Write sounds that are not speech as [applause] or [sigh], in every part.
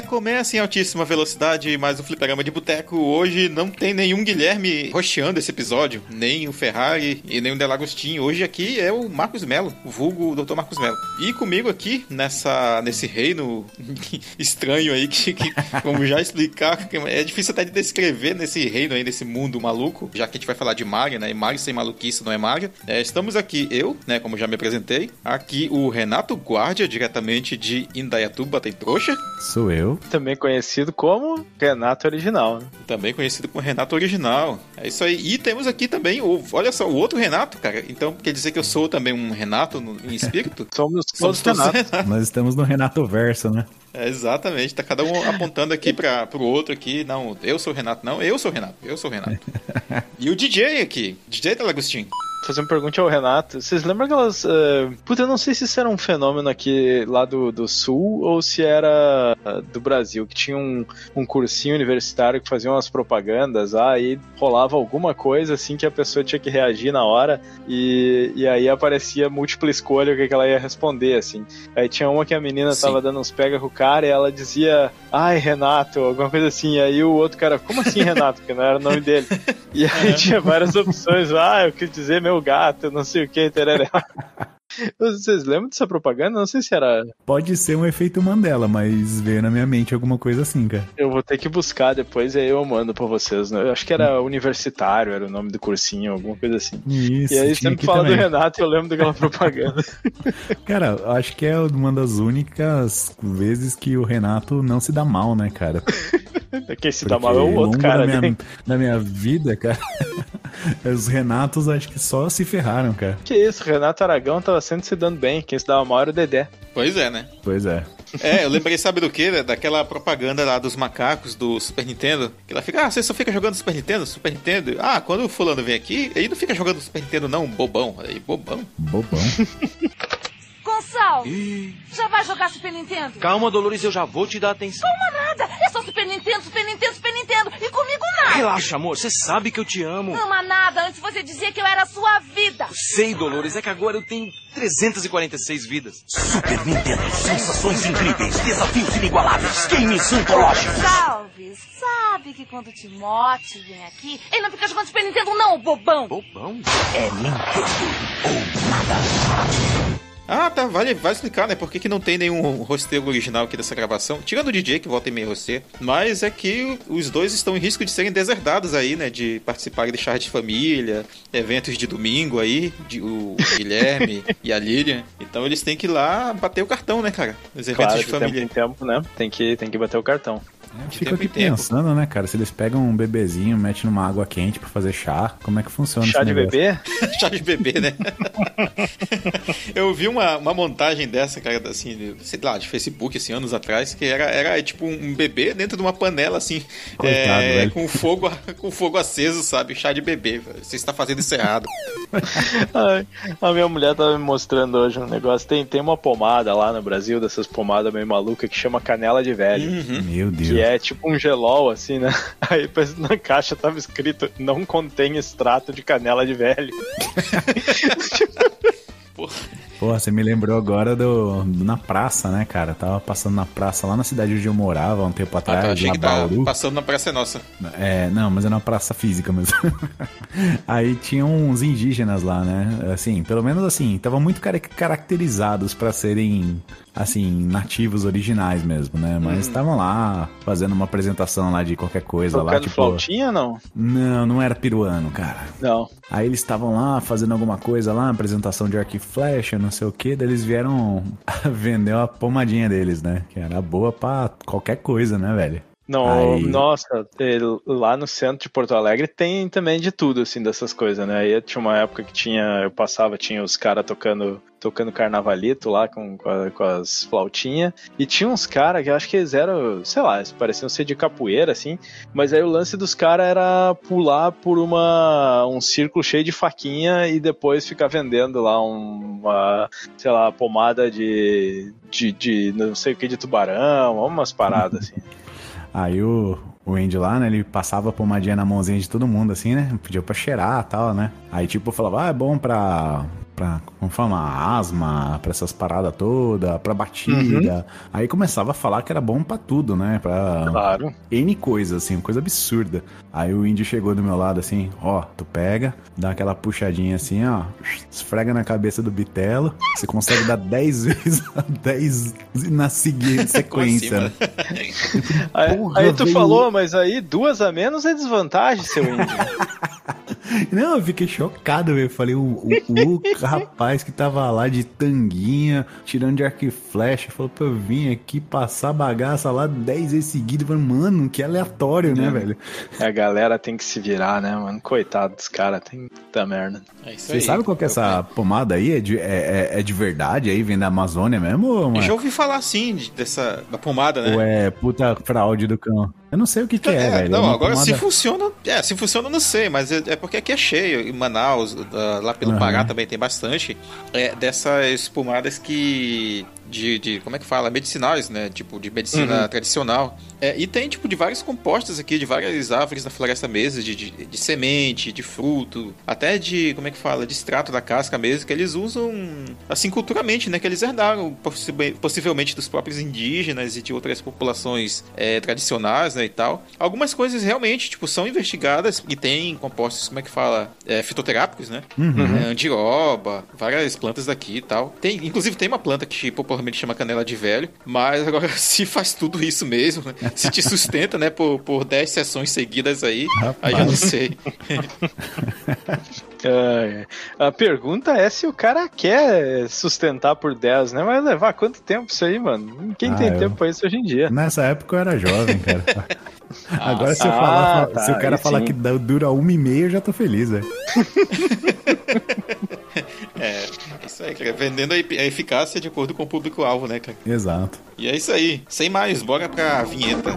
começa em altíssima velocidade mais um fliperama de boteco. Hoje não tem nenhum Guilherme rocheando esse episódio, nem o Ferrari e nem o Delagostinho. Hoje aqui é o Marcos Melo, o vulgo Dr. Marcos Melo. E comigo aqui, nessa, nesse reino [laughs] estranho aí, que, que vamos já explicar, é difícil até de descrever nesse reino aí, nesse mundo maluco, já que a gente vai falar de Mario, né? E Mario sem maluquice não é Mario. É, estamos aqui, eu, né, como já me apresentei, aqui o Renato Guardia, diretamente de Indaiatuba, tem trouxa. Sou eu. Também conhecido como Renato Original. Né? Também conhecido como Renato Original. É isso aí. E temos aqui também, o, olha só, o outro Renato, cara. Então quer dizer que eu sou também um Renato no, em espírito? somos, [laughs] somos todos Renato. Nós estamos no Renato Verso, né? É, exatamente, tá cada um apontando aqui para pro outro aqui. Não, eu sou o Renato, não, eu sou o Renato, eu sou o Renato. [laughs] e o DJ aqui, DJ Delagostinho fazer uma pergunta ao Renato. Vocês lembram aquelas. Uh, puta, eu não sei se isso era um fenômeno aqui lá do, do sul ou se era uh, do Brasil, que tinha um, um cursinho universitário que fazia umas propagandas, aí rolava alguma coisa assim que a pessoa tinha que reagir na hora e, e aí aparecia múltipla escolha o que, que ela ia responder, assim. Aí tinha uma que a menina Sim. tava dando uns pega com o cara e ela dizia, ai, Renato, alguma coisa assim. E aí o outro cara, como assim, Renato? Porque não era o nome dele. E aí [laughs] tinha várias opções, ah, eu quis dizer meu gato, não sei o que, tereré. [laughs] Vocês lembram dessa propaganda? Não sei se era. Pode ser um efeito Mandela, mas veio na minha mente alguma coisa assim, cara. Eu vou ter que buscar depois e aí eu mando pra vocês. Né? Eu acho que era universitário, era o nome do cursinho, alguma coisa assim. Isso. E aí sempre fala também. do Renato e eu lembro daquela propaganda. [laughs] cara, acho que é uma das únicas vezes que o Renato não se dá mal, né, cara? [laughs] Quem se Porque dá mal é o outro cara. Na minha, na minha vida, cara. [laughs] Os Renatos acho que só se ferraram, cara. Que isso, Renato Aragão tava sempre se dando bem. Quem se dava mal era o Dedé. Pois é, né? Pois é. É, eu lembrei, sabe do que? Daquela propaganda lá dos macacos do Super Nintendo. Que ela fica, ah, você só fica jogando Super Nintendo? Super Nintendo? Ah, quando o fulano vem aqui, ele não fica jogando Super Nintendo, não, bobão. Aí, bobão. Bobão. [laughs] Gonçalo, já vai jogar Super Nintendo? Calma, Dolores, eu já vou te dar atenção. Calma nada, é só Super Nintendo, Super Nintendo, Super Nintendo. E comigo nada. Relaxa, amor, você sabe que eu te amo. Ama nada, antes você dizia que eu era a sua vida. Sei, Dolores, é que agora eu tenho 346 vidas. Super Nintendo, sensações incríveis, desafios inigualáveis, games antológicos. Salve, sabe que quando o Timote vem aqui, ele não fica jogando Super Nintendo não, bobão. Bobão? É Nintendo ou nada. Ah, tá, vale, vale explicar, né? Por que, que não tem nenhum rosteiro original aqui dessa gravação? Tirando o DJ, que volta em meio rosteiro. Mas é que os dois estão em risco de serem deserdados aí, né? De participarem de chá de família, eventos de domingo aí, de, o Guilherme [laughs] e a Lilian. Então eles têm que ir lá bater o cartão, né, cara? Os eventos claro, de família. Tempo em tempo, né? Tem que, tem que bater o cartão. É, fico aqui pensando, né, cara? Se eles pegam um bebezinho, metem numa água quente pra fazer chá, como é que funciona Chá de negócio? bebê? [laughs] chá de bebê, né? [laughs] eu vi uma, uma montagem dessa, cara, assim, sei lá, de Facebook, assim, anos atrás, que era, era tipo um bebê dentro de uma panela, assim, Coitado, é, com, fogo, [laughs] com fogo aceso, sabe? Chá de bebê. Você está fazendo isso errado. [laughs] A minha mulher tava me mostrando hoje um negócio. Tem, tem uma pomada lá no Brasil, dessas pomadas meio malucas, que chama canela de velho. Uhum. Meu Deus é tipo um gelol, assim, né? [laughs] Aí na caixa tava escrito: não contém extrato de canela de velho. Porra. Porra, você me lembrou agora do, do, na praça, né, cara? Tava passando na praça lá na cidade onde eu morava um tempo atrás, ah, tá, achei que tá passando na praça é nossa. É, não, mas é na praça física mesmo. [laughs] Aí tinha uns indígenas lá, né? Assim, pelo menos assim, tava muito caracterizados para serem assim, nativos originais mesmo, né? Mas hum. estavam hum. lá fazendo uma apresentação lá de qualquer coisa Tocando lá. Tipo, flautinha, não? Não, não era peruano, cara. Não. Aí eles estavam lá fazendo alguma coisa lá, apresentação de arco e flecha, não sei o que, daí eles vieram [laughs] vender uma pomadinha deles, né? Que era boa pra qualquer coisa, né, velho? Não, Aí... nossa, lá no centro de Porto Alegre tem também de tudo, assim, dessas coisas, né? Aí tinha uma época que tinha, eu passava, tinha os caras tocando tocando carnavalito lá com, com, a, com as flautinhas. E tinha uns caras que eu acho que eles eram, sei lá, pareciam ser de capoeira, assim. Mas aí o lance dos caras era pular por uma, um círculo cheio de faquinha e depois ficar vendendo lá uma, sei lá, pomada de, de, de não sei o que, de tubarão, umas paradas assim. [laughs] Aí o, o Andy lá, né? Ele passava pomadinha na mãozinha de todo mundo, assim, né? Pediu pra cheirar e tal, né? Aí, tipo, falava, ah, é bom pra pra, como fala, asma, pra essas paradas todas, pra batida. Aí começava a falar que era bom pra tudo, né? Pra Claro. N coisas, assim, coisa absurda. Aí o índio chegou do meu lado assim, ó, tu pega, dá aquela puxadinha assim, ó, esfrega na cabeça do bitelo, você consegue dar 10 [laughs] vezes, 10 na seguinte sequência. né? Aí, Porra, aí tu veio- falou, mas aí duas a menos é desvantagem, seu índio. [laughs] Não, eu fiquei chocado, velho. Falei, o, o, o [laughs] rapaz que tava lá de tanguinha, tirando de arco e flecha, falou pra eu vir aqui passar bagaça lá 10 vezes seguidas. Falei, mano, que aleatório, né, velho? A galera tem que se virar, né, mano? Coitado dos caras, tem puta merda. É Você aí. sabe qual que é essa pomada aí? É de, é, é- é de verdade aí? Vem da Amazônia mesmo? Ou, Eu mano? já ouvi falar assim de- dessa da pomada, né? ou é puta fraude do cão? Eu não sei o que que é, velho. não, agora se funciona. É, se funciona eu não sei, mas é, é porque aqui é cheio. Em Manaus, lá pelo Aham. Pará também tem bastante. É, dessas pomadas que. De, de- Como é que fala? Medicinais, né? Tipo, de medicina tradicional. É, e tem, tipo, de vários compostos aqui, de várias árvores da floresta mesmo, de, de, de semente, de fruto, até de. Como é que fala? De extrato da casca mesmo, que eles usam, assim, culturalmente, né? Que eles herdaram, possi- possivelmente, dos próprios indígenas e de outras populações é, tradicionais, né? E tal. Algumas coisas realmente, tipo, são investigadas e tem compostos, como é que fala? É, fitoterápicos, né? É, andiroba, várias plantas daqui e tal. Tem, inclusive tem uma planta que popularmente chama canela de velho, mas agora [laughs] se faz tudo isso mesmo, né? se te sustenta, né, por, por 10 sessões seguidas aí, aí já não sei. [laughs] A pergunta é se o cara quer sustentar por 10, né? Vai levar quanto tempo isso aí, mano? Quem Ah, tem eu- tempo pra isso hoje em dia? Nessa época eu era jovem, cara. [laughs] [laughs] Agora se, eu ah, falar, tá, se o cara falar sim. que dá- dura uma e meia, eu já tô feliz, velho. [laughs] É, isso aí, cara, vendendo a eficácia de acordo com o público-alvo, né, cara? Exato. E é isso aí. Sem mais, bora pra vinheta.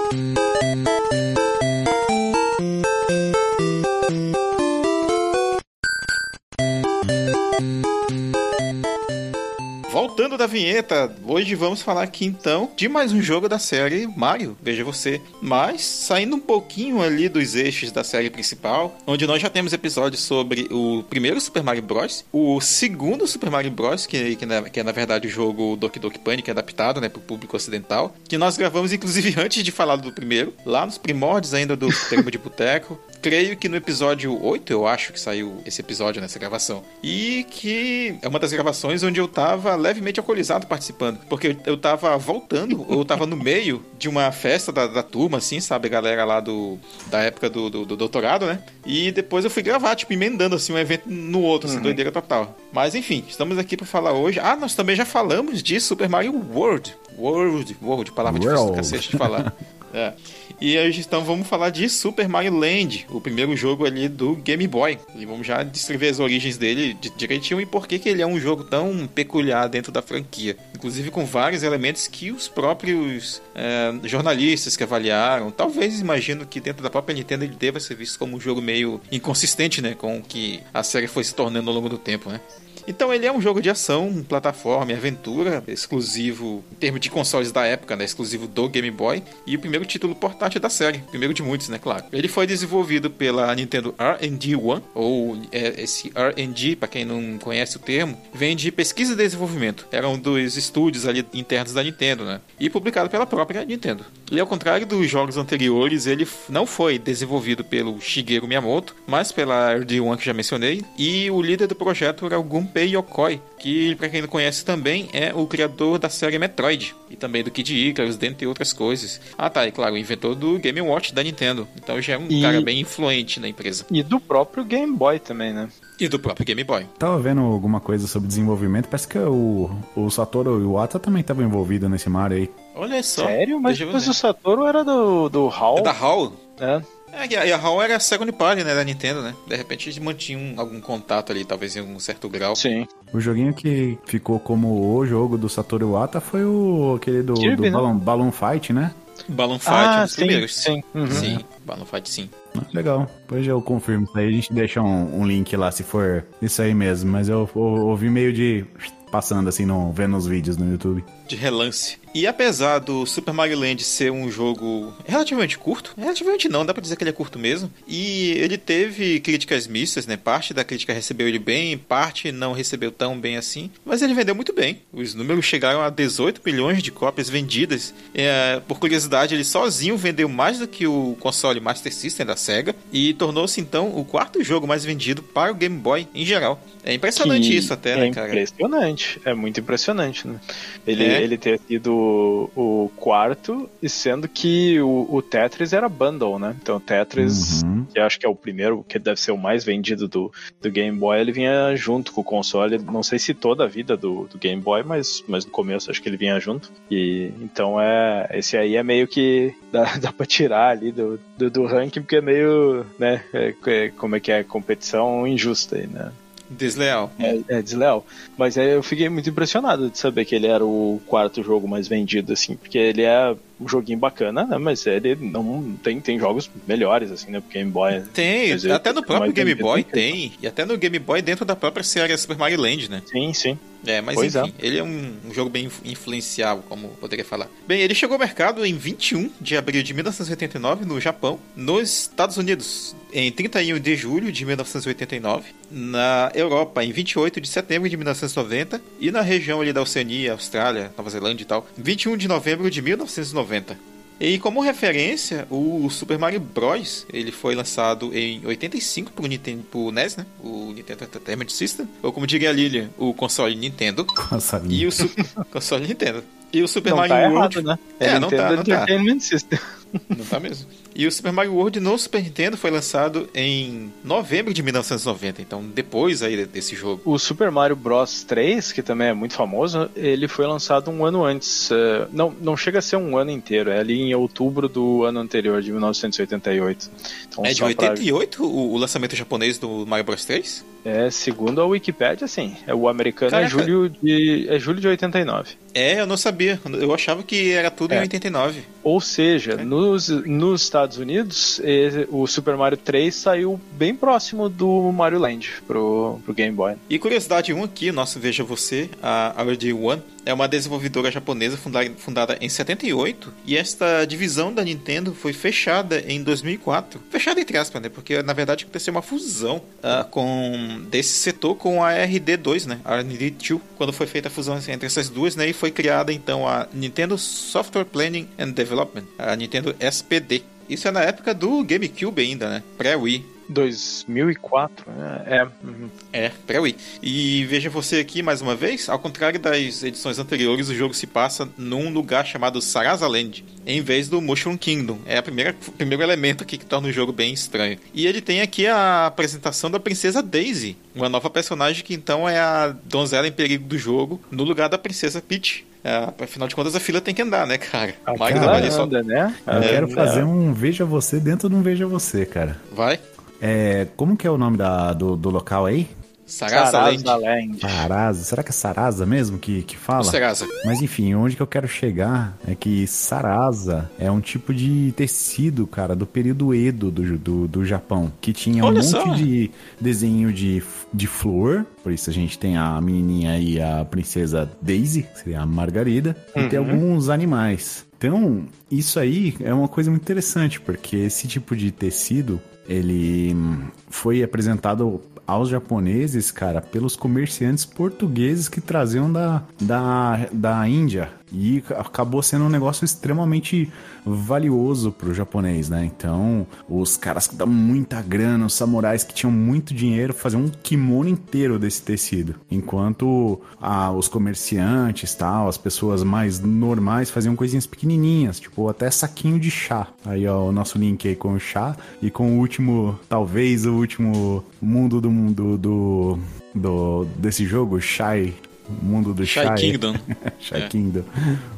Voltando da vinheta, hoje vamos falar aqui então de mais um jogo da série Mario, veja você. Mas saindo um pouquinho ali dos eixos da série principal, onde nós já temos episódios sobre o primeiro Super Mario Bros, o segundo Super Mario Bros, que, que, na, que é na verdade o jogo Doki Doki Panic adaptado, né, pro público ocidental, que nós gravamos inclusive [laughs] antes de falar do primeiro, lá nos primórdios ainda do Termo de Boteco. Creio que no episódio 8, eu acho que saiu esse episódio nessa gravação. E que é uma das gravações onde eu tava levemente alcoolizado participando. Porque eu, tava voltando, ou [laughs] eu tava no meio de uma festa da, da turma, assim, sabe? A galera lá do, da época do, do, do doutorado, né? E depois eu fui gravar, tipo, emendando, assim, um evento no outro, assim, doideira total. Mas enfim, estamos aqui pra falar hoje. Ah, nós também já falamos de Super Mario World. World, World, palavra difícil do cacete de falar. [laughs] É. E hoje então vamos falar de Super Mario Land, o primeiro jogo ali do Game Boy. E vamos já descrever as origens dele de- direitinho e por que, que ele é um jogo tão peculiar dentro da franquia. Inclusive com vários elementos que os próprios é, jornalistas que avaliaram, talvez imagino que dentro da própria Nintendo ele deva ser visto como um jogo meio inconsistente, né? Com o que a série foi se tornando ao longo do tempo, né? Então ele é um jogo de ação, plataforma e aventura, exclusivo em termos de consoles da época, né? Exclusivo do Game Boy e o primeiro título portátil da série, primeiro de muitos, né? Claro. Ele foi desenvolvido pela Nintendo R&D One, ou é, esse R&D, para quem não conhece o termo, vem de pesquisa e desenvolvimento. Era um dos estúdios ali internos da Nintendo, né? E publicado pela própria Nintendo. E ao contrário dos jogos anteriores, ele não foi desenvolvido pelo Shigeru Miyamoto, mas pela R&D One que já mencionei, e o líder do projeto era o Gunpei Gunpei Yokoi, que pra quem não conhece também é o criador da série Metroid e também do Kid Icarus, dentre outras coisas. Ah tá, e claro, o inventor do Game Watch da Nintendo. Então já é um E- cara bem influente na empresa. E do próprio Game Boy também, né? E do próprio Game Boy. Tava vendo alguma coisa sobre desenvolvimento, parece que o, o Satoru Iwata também tava envolvido nesse Mario aí. Olha só. Sério? Mas depois o Satoru era do, do HAL, É da HAL? né? É, e a, HAL era a second party, né, da Nintendo, né? De repente eles mantinham algum contato ali, talvez em um certo grau. Sim. O joguinho que ficou como o jogo do Satoru Iwata foi o aquele do, Kirby, do né? Balloon, Balloon Fight, né? Balloon Fight, Ah, um sim, primeiros. sim. Uhum. Sim, Balloon Fight sim. Legal. Depois eu confirmo isso aí. A gente deixa um, um link lá se for isso aí mesmo. Mas eu, eu ouvi meio de passando assim, no, vendo os vídeos no YouTube. De relance. E apesar do Super Mario Land ser um jogo relativamente curto, relativamente não, dá pra dizer que ele é curto mesmo, e ele teve críticas mistas, né? Parte da crítica recebeu ele bem, parte não recebeu tão bem assim, mas ele vendeu muito bem. Os números chegaram a 18 milhões de cópias vendidas. É, por curiosidade, ele sozinho vendeu mais do que o console Master System da Sega e tornou-se então o quarto jogo mais vendido para o Game Boy em geral. É impressionante Que isso até, é né, cara? impressionante. É muito impressionante, né? Ele, É. ele ter sido o quarto, e sendo que o, o Tetris era bundle, né? Então o Tetris, Uhum. que acho que é o primeiro, que deve ser o mais vendido do, do Game Boy, ele vinha junto com o console. Não sei se toda a vida do, do Game Boy, mas, mas no começo acho que ele vinha junto. E então é. Esse aí é meio que [laughs] dá, dá pra tirar ali do, do, do ranking, porque é meio, né? é- é- como é que é? Competição injusta aí, né? Desleal. É, é desleal. Mas aí eu fiquei muito impressionado de saber que ele era o quarto jogo mais vendido, assim, porque ele é um joguinho bacana, né? Mas ele não tem, tem jogos melhores, assim, né? Pro Game Boy. Tem, ele até no próprio Game vendido Boy do que- tem. E até no Game Boy dentro da própria série Super Mario Land, né? Sim, sim. É, mas Pois enfim, ele é um, um jogo bem influ- influenciável, como poderia falar. Bem, ele chegou ao mercado em 21 de abril de 1989 no Japão, nos Estados Unidos em 31 de julho de 1989, na Europa em 28 de setembro de 1990 e na região ali da Oceania, Austrália, Nova Zelândia e tal, 21 de novembro de 1990. E como referência, o Super Mario Bros. ele foi lançado em 85 pro, Nintendo, pro NES, né? O Nintendo Entertainment System, ou como diria a Lilian, o console Nintendo. [laughs] Nossa, E o Super console Nintendo. E o Super não Mario tá World. errado, né? É, não Nintendo tá, não tá. Entertainment System. Não tá mesmo. E o Super Mario World no Super Nintendo foi lançado em novembro de 1990, então depois aí desse jogo. O Super Mario Bros 3, que também é muito famoso, ele foi lançado um ano antes. é, Não, não chega a ser um ano inteiro, é ali em outubro do ano anterior, de 1988. Então, É de só pra- 88 o, lançamento japonês do Mario Bros 3? É, segundo a Wikipedia, sim. É, o americano é julho de é julho de 89. É, eu não sabia. Eu achava que era tudo em É. 89. Ou seja, nos, nos Estados Unidos, o Super Mario 3 saiu bem próximo do Mario Land pro, pro Game Boy. E curiosidade 1 aqui, nosso Veja Você, a RD One, é uma desenvolvedora japonesa fundada, em 78 e esta divisão da Nintendo foi fechada em 2004. Fechada entre aspas, né? Porque na verdade aconteceu uma fusão ah, com desse setor com a RD2, né? A RD2, quando foi feita a fusão entre essas duas, né? E foi criada então a Nintendo Software Planning and Development, a Nintendo SPD. Isso é na época do GameCube ainda, né? Pré-Wii. 2004, né? é. uhum. É, pré-Wii. E veja você aqui mais uma vez, ao contrário das edições anteriores, o jogo se passa num lugar chamado Sarasa Land, em vez do Mushroom Kingdom. É a primeira, o primeiro elemento aqui que torna o jogo bem estranho. E ele tem aqui a apresentação da Princesa Daisy, uma nova personagem que então é a donzela em perigo do jogo, no lugar da Princesa Peach. É, afinal de contas, a fila tem que andar, né, cara? A fila ali só anda, né? Eu É, quero né? fazer um Veja Você dentro de um Veja Você, cara. vai. É, como que é o nome da, do, do local aí? Sarasa. Sarasa Land. Sarasa. Será que é Sarasa mesmo que, que O fala? Sarasa. Mas enfim, onde que eu quero chegar é que Sarasa é um tipo de tecido, cara, do período Edo do, do, do Japão, que tinha um Olha monte só. de desenho de, de flor, por isso a gente tem a menininha aí, a princesa Daisy, que seria a Margarida, e tem alguns animais. Então, isso aí é uma coisa muito interessante, porque esse tipo de tecido, ele hum, foi apresentado aos japoneses, cara, pelos comerciantes portugueses que traziam da, da, da Índia. E acabou sendo um negócio extremamente valioso pro japonês, né? Então, os caras que dão muita grana, os samurais que tinham muito dinheiro, faziam um kimono inteiro desse tecido. Enquanto ah, os comerciantes, tal, as pessoas mais normais faziam coisinhas pequenininhas, tipo até saquinho de chá. Aí, ó, o nosso link aí com o chá e com o último, talvez o último mundo do mundo do, do desse jogo, Shai mundo do Shy Shy. Kingdom. [laughs] Shy É. Kingdom.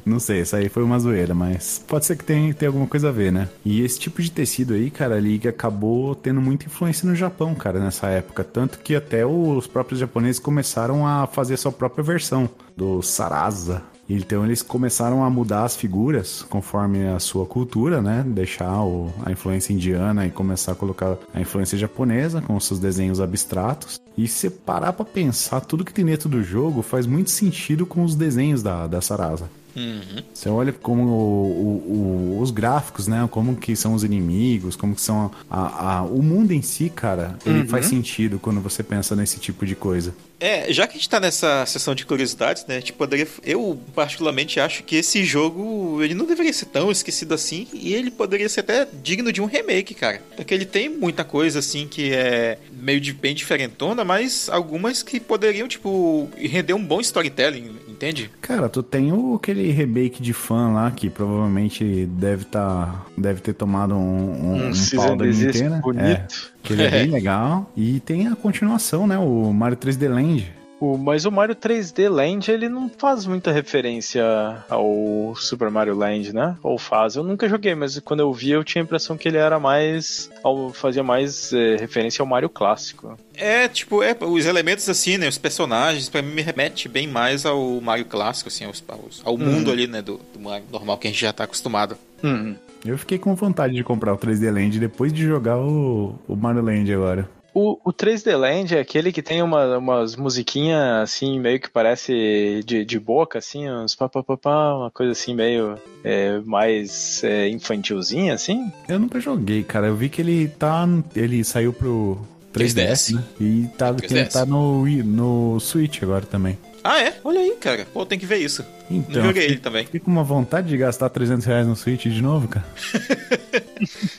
Não sei, essa aí foi uma zoeira, mas pode ser que tenha, tenha alguma coisa a ver, né? E esse tipo de tecido aí, cara, Liga acabou tendo muita influência no Japão, cara, nessa época. Tanto que até os próprios japoneses começaram a fazer a sua própria versão do Sarasa. Então eles começaram a mudar as figuras conforme a sua cultura, né? Deixar o- a influência indiana e começar a colocar a influência japonesa com seus desenhos abstratos. E se parar pra pensar, tudo que tem dentro do jogo faz muito sentido com os desenhos da, da Sarasa. Você olha como o- o- o- os gráficos, né? Como que são os inimigos, como que são a- a- o mundo em si, cara. Ele faz sentido quando você pensa nesse tipo de coisa. É, já que a gente tá nessa sessão de curiosidades, né, a gente poderia, eu particularmente acho que esse jogo, ele não deveria ser tão esquecido assim, e ele poderia ser até digno de um remake, cara. Porque ele tem muita coisa, assim, que é meio de, bem diferentona, mas algumas que poderiam, tipo, render um bom storytelling, entende? Cara, tu tem o, aquele remake de fã lá que provavelmente deve tá, deve ter tomado um, um, Um um pau da Nintendo. É, bonito. que ele é bem [laughs] legal. E tem a continuação, né? O Mario 3D Land. O, mas o Mario 3D Land, ele não faz muita referência ao Super Mario Land, né? Ou faz? Eu nunca joguei, mas quando eu vi eu tinha a impressão que ele era mais. ao- fazia mais eh, referência ao Mario clássico. É, tipo, é, os elementos assim, né, os personagens, pra mim me remete bem mais ao Mario clássico, assim, aos, aos- ao mundo ali, né, do, do Mario normal que a gente já tá acostumado. Uhum. Eu fiquei com vontade de comprar o 3D Land depois de jogar o, o Mario Land agora. O, o 3D Land é aquele que tem uma, umas musiquinhas assim, meio que parece de, de boca, assim, uns pá, pá, pá, pá, uma coisa assim, meio é, mais é, infantilzinha, assim. Eu nunca joguei, cara. Eu vi que ele tá. Ele saiu pro 3DS, 3DS. né? E tá, que ele 3DS. tá no, no Switch agora também. Ah, é? Olha aí, cara. Pô, tem que ver isso. Então, Não joguei ele também. Fiquei com uma vontade de gastar 300 reais no Switch de novo, cara.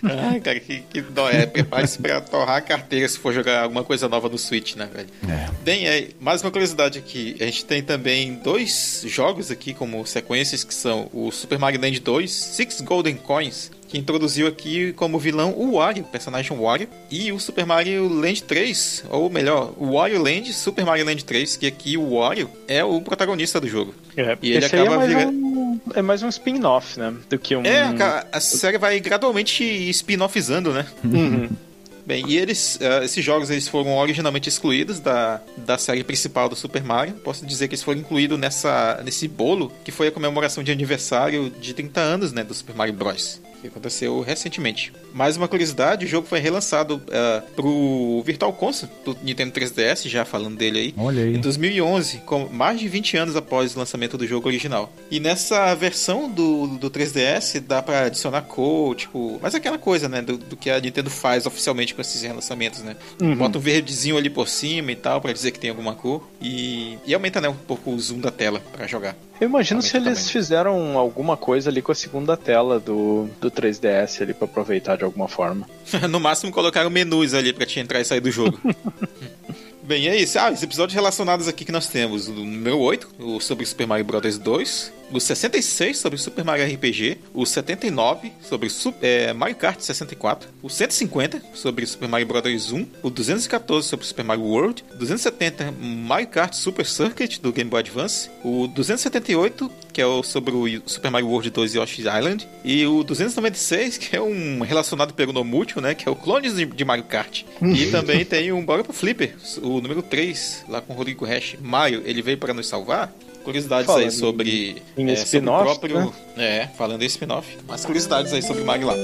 Ai, [laughs] cara, que, que dó. É, prepare-se pra torrar a carteira se for jogar alguma coisa nova no Switch, né, velho? É. Bem, é, mais uma curiosidade aqui. A gente tem também dois jogos aqui como sequências que são o Super Mario Land 2, Six Golden Coins, que introduziu aqui como vilão o Wario, o personagem Wario, e o Super Mario Land 3, ou melhor, o Wario Land, Super Mario Land 3, que aqui o Wario é o protagonista do jogo. E ele aí acaba é mais vira- um, é mais um spin-off, né? Do que um. É, cara, a série vai gradualmente spin-offizando, né? Uhum. [laughs] Bem, e eles, eh, esses jogos eles foram originalmente excluídos da, da série principal do Super Mario. Posso dizer que eles foram incluídos nessa, nesse bolo que foi a comemoração de aniversário de 30 anos né, do Super Mario Bros. Que aconteceu recentemente. Mais uma curiosidade: o jogo foi relançado uh, pro Virtual Console do Nintendo 3DS, já falando dele aí. Olha aí. Em 2011, com mais de 20 anos após o lançamento do jogo original. E nessa versão do, do 3DS dá pra adicionar cor, tipo, mas aquela coisa, né, do, do que a Nintendo faz oficialmente com esses relançamentos, né? Uhum. Bota um verdezinho ali por cima e tal, pra dizer que tem alguma cor. E, e aumenta, né, um pouco o zoom da tela pra jogar. Eu imagino se eles tamanho. fizeram alguma coisa ali com a segunda tela do, do 3DS ali pra aproveitar de alguma forma. [laughs] no máximo colocaram menus ali pra te entrar e sair do jogo. [laughs] Bem, é isso. Ah, os episódios relacionados aqui que nós temos. O número 8, o sobre Super Mario Bros. 2. O 66 sobre Super Mario RPG. O 79 sobre é, Mario Kart 64. O 150 sobre Super Mario Bros. 1. O 214 sobre Super Mario World. 270 Mario Kart Super Circuit do Game Boy Advance. O 278 que é o sobre o Super Mario World 2 Yoshi's Island. E o 296 que é um relacionado pelo Nomútil, né? Que é o Clones de, de Mario Kart. E também [laughs] tem um Bora pro Flipper, o número 3, lá com o Rodrigo Hash. Mario, ele veio para nos salvar. Curiosidades aí sobre, em é, sobre o próprio. né? É, falando em spin-off. Mais curiosidades aí sobre Mario lá.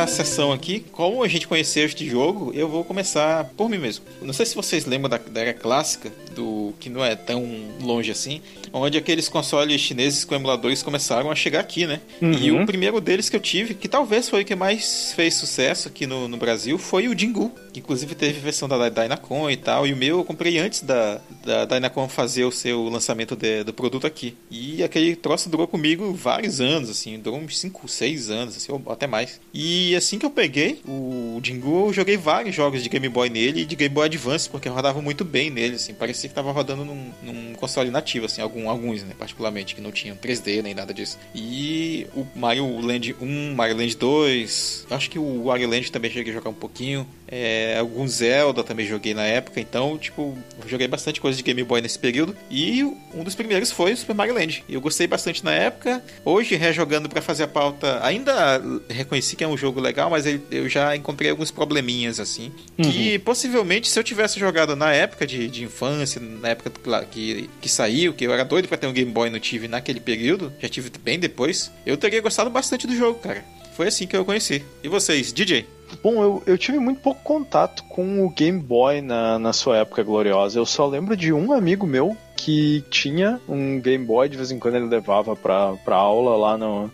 Para a nossa sessão aqui. Como a gente conheceu este jogo, eu vou começar por mim mesmo. Não sei se vocês lembram da, da era clássica do que não é tão longe assim, onde aqueles consoles chineses com emuladores começaram a chegar aqui, né? Uhum. E o primeiro deles que eu tive, que talvez foi o que mais fez sucesso aqui no, no Brasil, foi o Jingu. Que inclusive teve versão da Dynacon e tal. E o meu eu comprei antes da, da Dynacon fazer o seu lançamento de- do produto aqui. E aquele troço durou comigo vários anos, assim. Durou uns 5, 6 anos, assim, ou até mais. E assim que eu peguei o Jingu, eu joguei vários jogos de Game Boy nele e de Game Boy Advance, porque rodava muito bem nele, assim. Parecia que tava rodando num, num console nativo, assim, algum, alguns, né, particularmente, que não tinham 3D nem nada disso. E o Mario Land 1, Mario Land 2, acho que o Wario Land também cheguei a jogar um pouquinho. É, alguns Zelda também joguei na época, então, tipo, joguei bastante coisa de Game Boy nesse período. E um dos primeiros foi o Super Mario Land. Eu gostei bastante na época. Hoje, rejogando pra fazer a pauta, ainda reconheci que é um jogo legal, mas eu já encontrei alguns probleminhas, assim. Que possivelmente, se eu tivesse jogado na época de, de infância, na época que, que, saiu, que eu era doido pra ter um Game Boy não tive naquele período, já tive bem depois, eu teria gostado bastante do jogo, cara. Foi assim que eu conheci. E vocês, DJ? Bom, eu, eu tive muito pouco contato com o Game Boy na, na sua época gloriosa. Eu só lembro de um amigo meu que tinha um Game Boy, de vez em quando ele levava pra, pra aula lá no,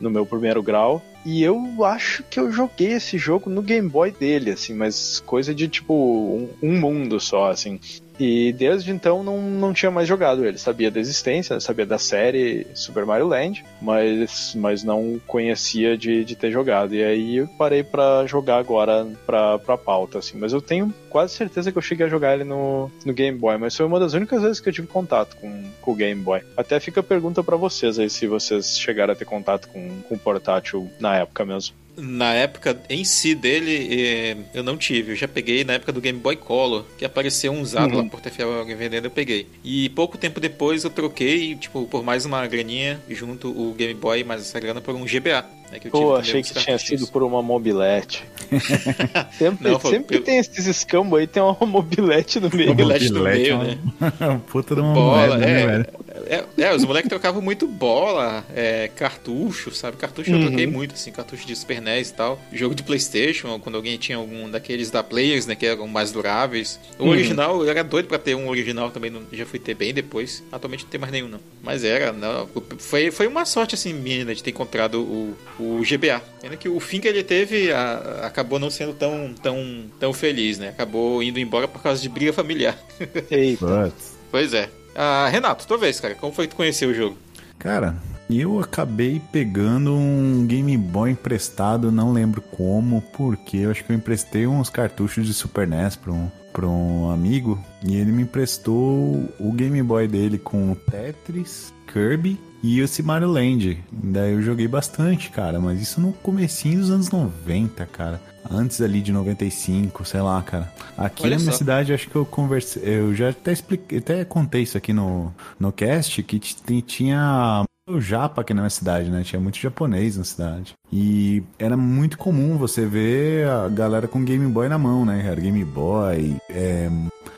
no meu primeiro grau. E eu acho que eu joguei esse jogo no Game Boy dele, assim, mas coisa de tipo um, um mundo só, assim. E desde então não, não tinha mais jogado ele. Sabia da existência, sabia da série Super Mario Land, mas, mas não conhecia de, de ter jogado. E aí eu parei pra jogar agora pra, pra pauta, assim. Mas eu tenho quase certeza que eu cheguei a jogar ele no, no Game Boy, mas foi uma das únicas vezes que eu tive contato com, com o Game Boy. Até fica a pergunta pra vocês aí se vocês chegaram a ter contato com, com o portátil na época mesmo. Na época em si dele, eu não tive. Eu já peguei na época do Game Boy Color, que apareceu um usado Uhum. lá por TFL alguém vendendo, eu peguei. E pouco tempo depois eu troquei, tipo, por mais uma graninha, junto o Game Boy, mais essa grana, por um GBA. Né, que eu Pô, achei que tinha sido por uma mobilete. [laughs] sempre Não, foi sempre pelo- tem esses escambos aí, tem uma mobilete no meio. Mobilete no meio, é um- né? [laughs] um Puta de uma Bola, moeda, né, é, velho? É, é, os moleques trocavam muito bola, é, cartucho, sabe? Cartucho eu Uhum. troquei muito, assim, cartucho de Super NES e tal. Jogo de Playstation, quando alguém tinha algum daqueles da Players, né, que eram mais duráveis. O Uhum. original, eu era doido pra ter um original também, não- já fui ter bem depois. Atualmente não tem mais nenhum, não. Mas era, não, foi, foi uma sorte, assim, minha, né, de ter encontrado o, o GBA. Pena que o fim que ele teve a- acabou não sendo tão, tão, tão feliz, né? Acabou indo embora por causa de briga familiar. [laughs] Eita. Pois é. Ah, Renato, tua vez, cara. Como foi que tu conheceu o jogo? Cara, eu acabei pegando um Game Boy emprestado, não lembro como, porque eu acho que eu emprestei uns cartuchos de Super NES pra um, pra um amigo e ele me emprestou o Game Boy dele com Tetris, Kirby e o Mario Land. Daí eu joguei bastante, cara, mas isso no comecinho dos anos 90, cara. Antes ali de 95, sei lá, cara. Aqui Olha na minha só. cidade, acho que eu conversei. Eu já até expliquei, até contei isso aqui no, no cast, que tinha o japa aqui na minha cidade, né? Tinha muito japonês na cidade. E era muito comum você ver a galera com Game Boy na mão, né? Era Game Boy, é,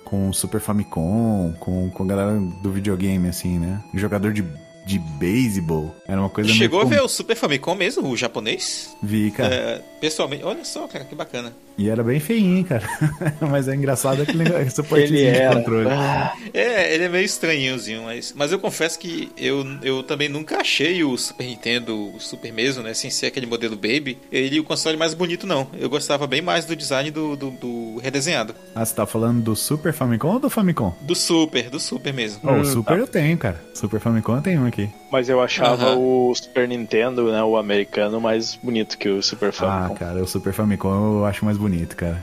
com Super Famicom, com, com a galera do videogame, assim, né? Jogador de, de beisebol. Era uma coisa Chegou a ver o Super Famicom mesmo, o japonês? Vi, cara. É, pessoalmente, olha só, cara, que bacana. E era bem feinho, cara. [laughs] Mas é engraçado aquele negócio, suportezinho Ele de era. controle. Ah, É, ele é meio estranhozinho, mas, mas eu confesso que eu, eu também nunca achei o Super Nintendo, o Super mesmo, né, sem ser aquele modelo Baby, ele o console mais bonito, não. Eu gostava bem mais do design do, do, do redesenhado. Ah, você tá falando do Super Famicom ou do Famicom? Do Super, do Super mesmo. Oh, o Hum, Super tá. eu tenho, cara. Super Famicom eu tenho um aqui. mas eu achava o Super Nintendo, né, o americano, mais bonito que o Super Ah, Famicom. cara, o Super Famicom eu acho mais bonito, cara.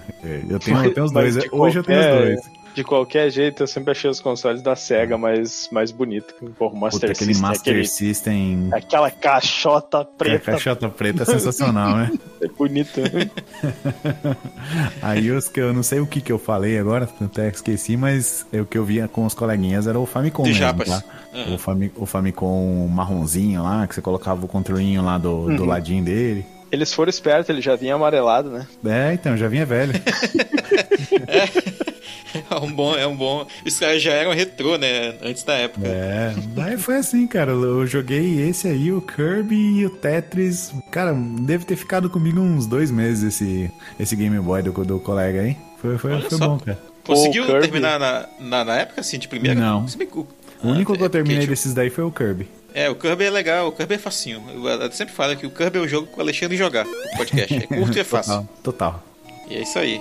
Eu tenho, eu tenho os dois. de Hoje eu tenho os qualquer- dois. De qualquer jeito, eu sempre achei os consoles da SEGA mais, mais bonito. O Master Puta, aquele System, Master aquele- System. aquela caixota A preta, caixota preta é sensacional, né? [laughs] é bonito. [laughs] Aí os que eu não sei o que que eu falei agora, até esqueci, mas é o que eu via com os coleguinhas era o Famicom De mesmo, japas. tá? Aham. O, Fami, o Famicom marronzinho lá, que você colocava o controlinho lá do, do ladinho dele. Eles foram espertos, ele já vinha amarelado, né? É, então, já vinha velho. [laughs] É um bom, é um bom. Os caras já eram retrô, né? Antes da época. É, daí foi assim, cara. Eu joguei esse aí, o Kirby e o Tetris. Cara, deve ter ficado comigo uns dois meses esse, esse Game Boy do, do colega aí. Foi, foi, Olha foi só. bom, cara. Conseguiu terminar na, na, na época, assim, de primeira? Não. O- único Ah, que eu é, terminei porque, tipo, desses daí foi o Kirby. É, o Kirby é legal, o Kirby é facinho. Eu, sempre falo que o Kirby é um jogo com o Alexandre jogar no podcast. É curto e é [laughs] fácil. Total. Total. E é isso aí.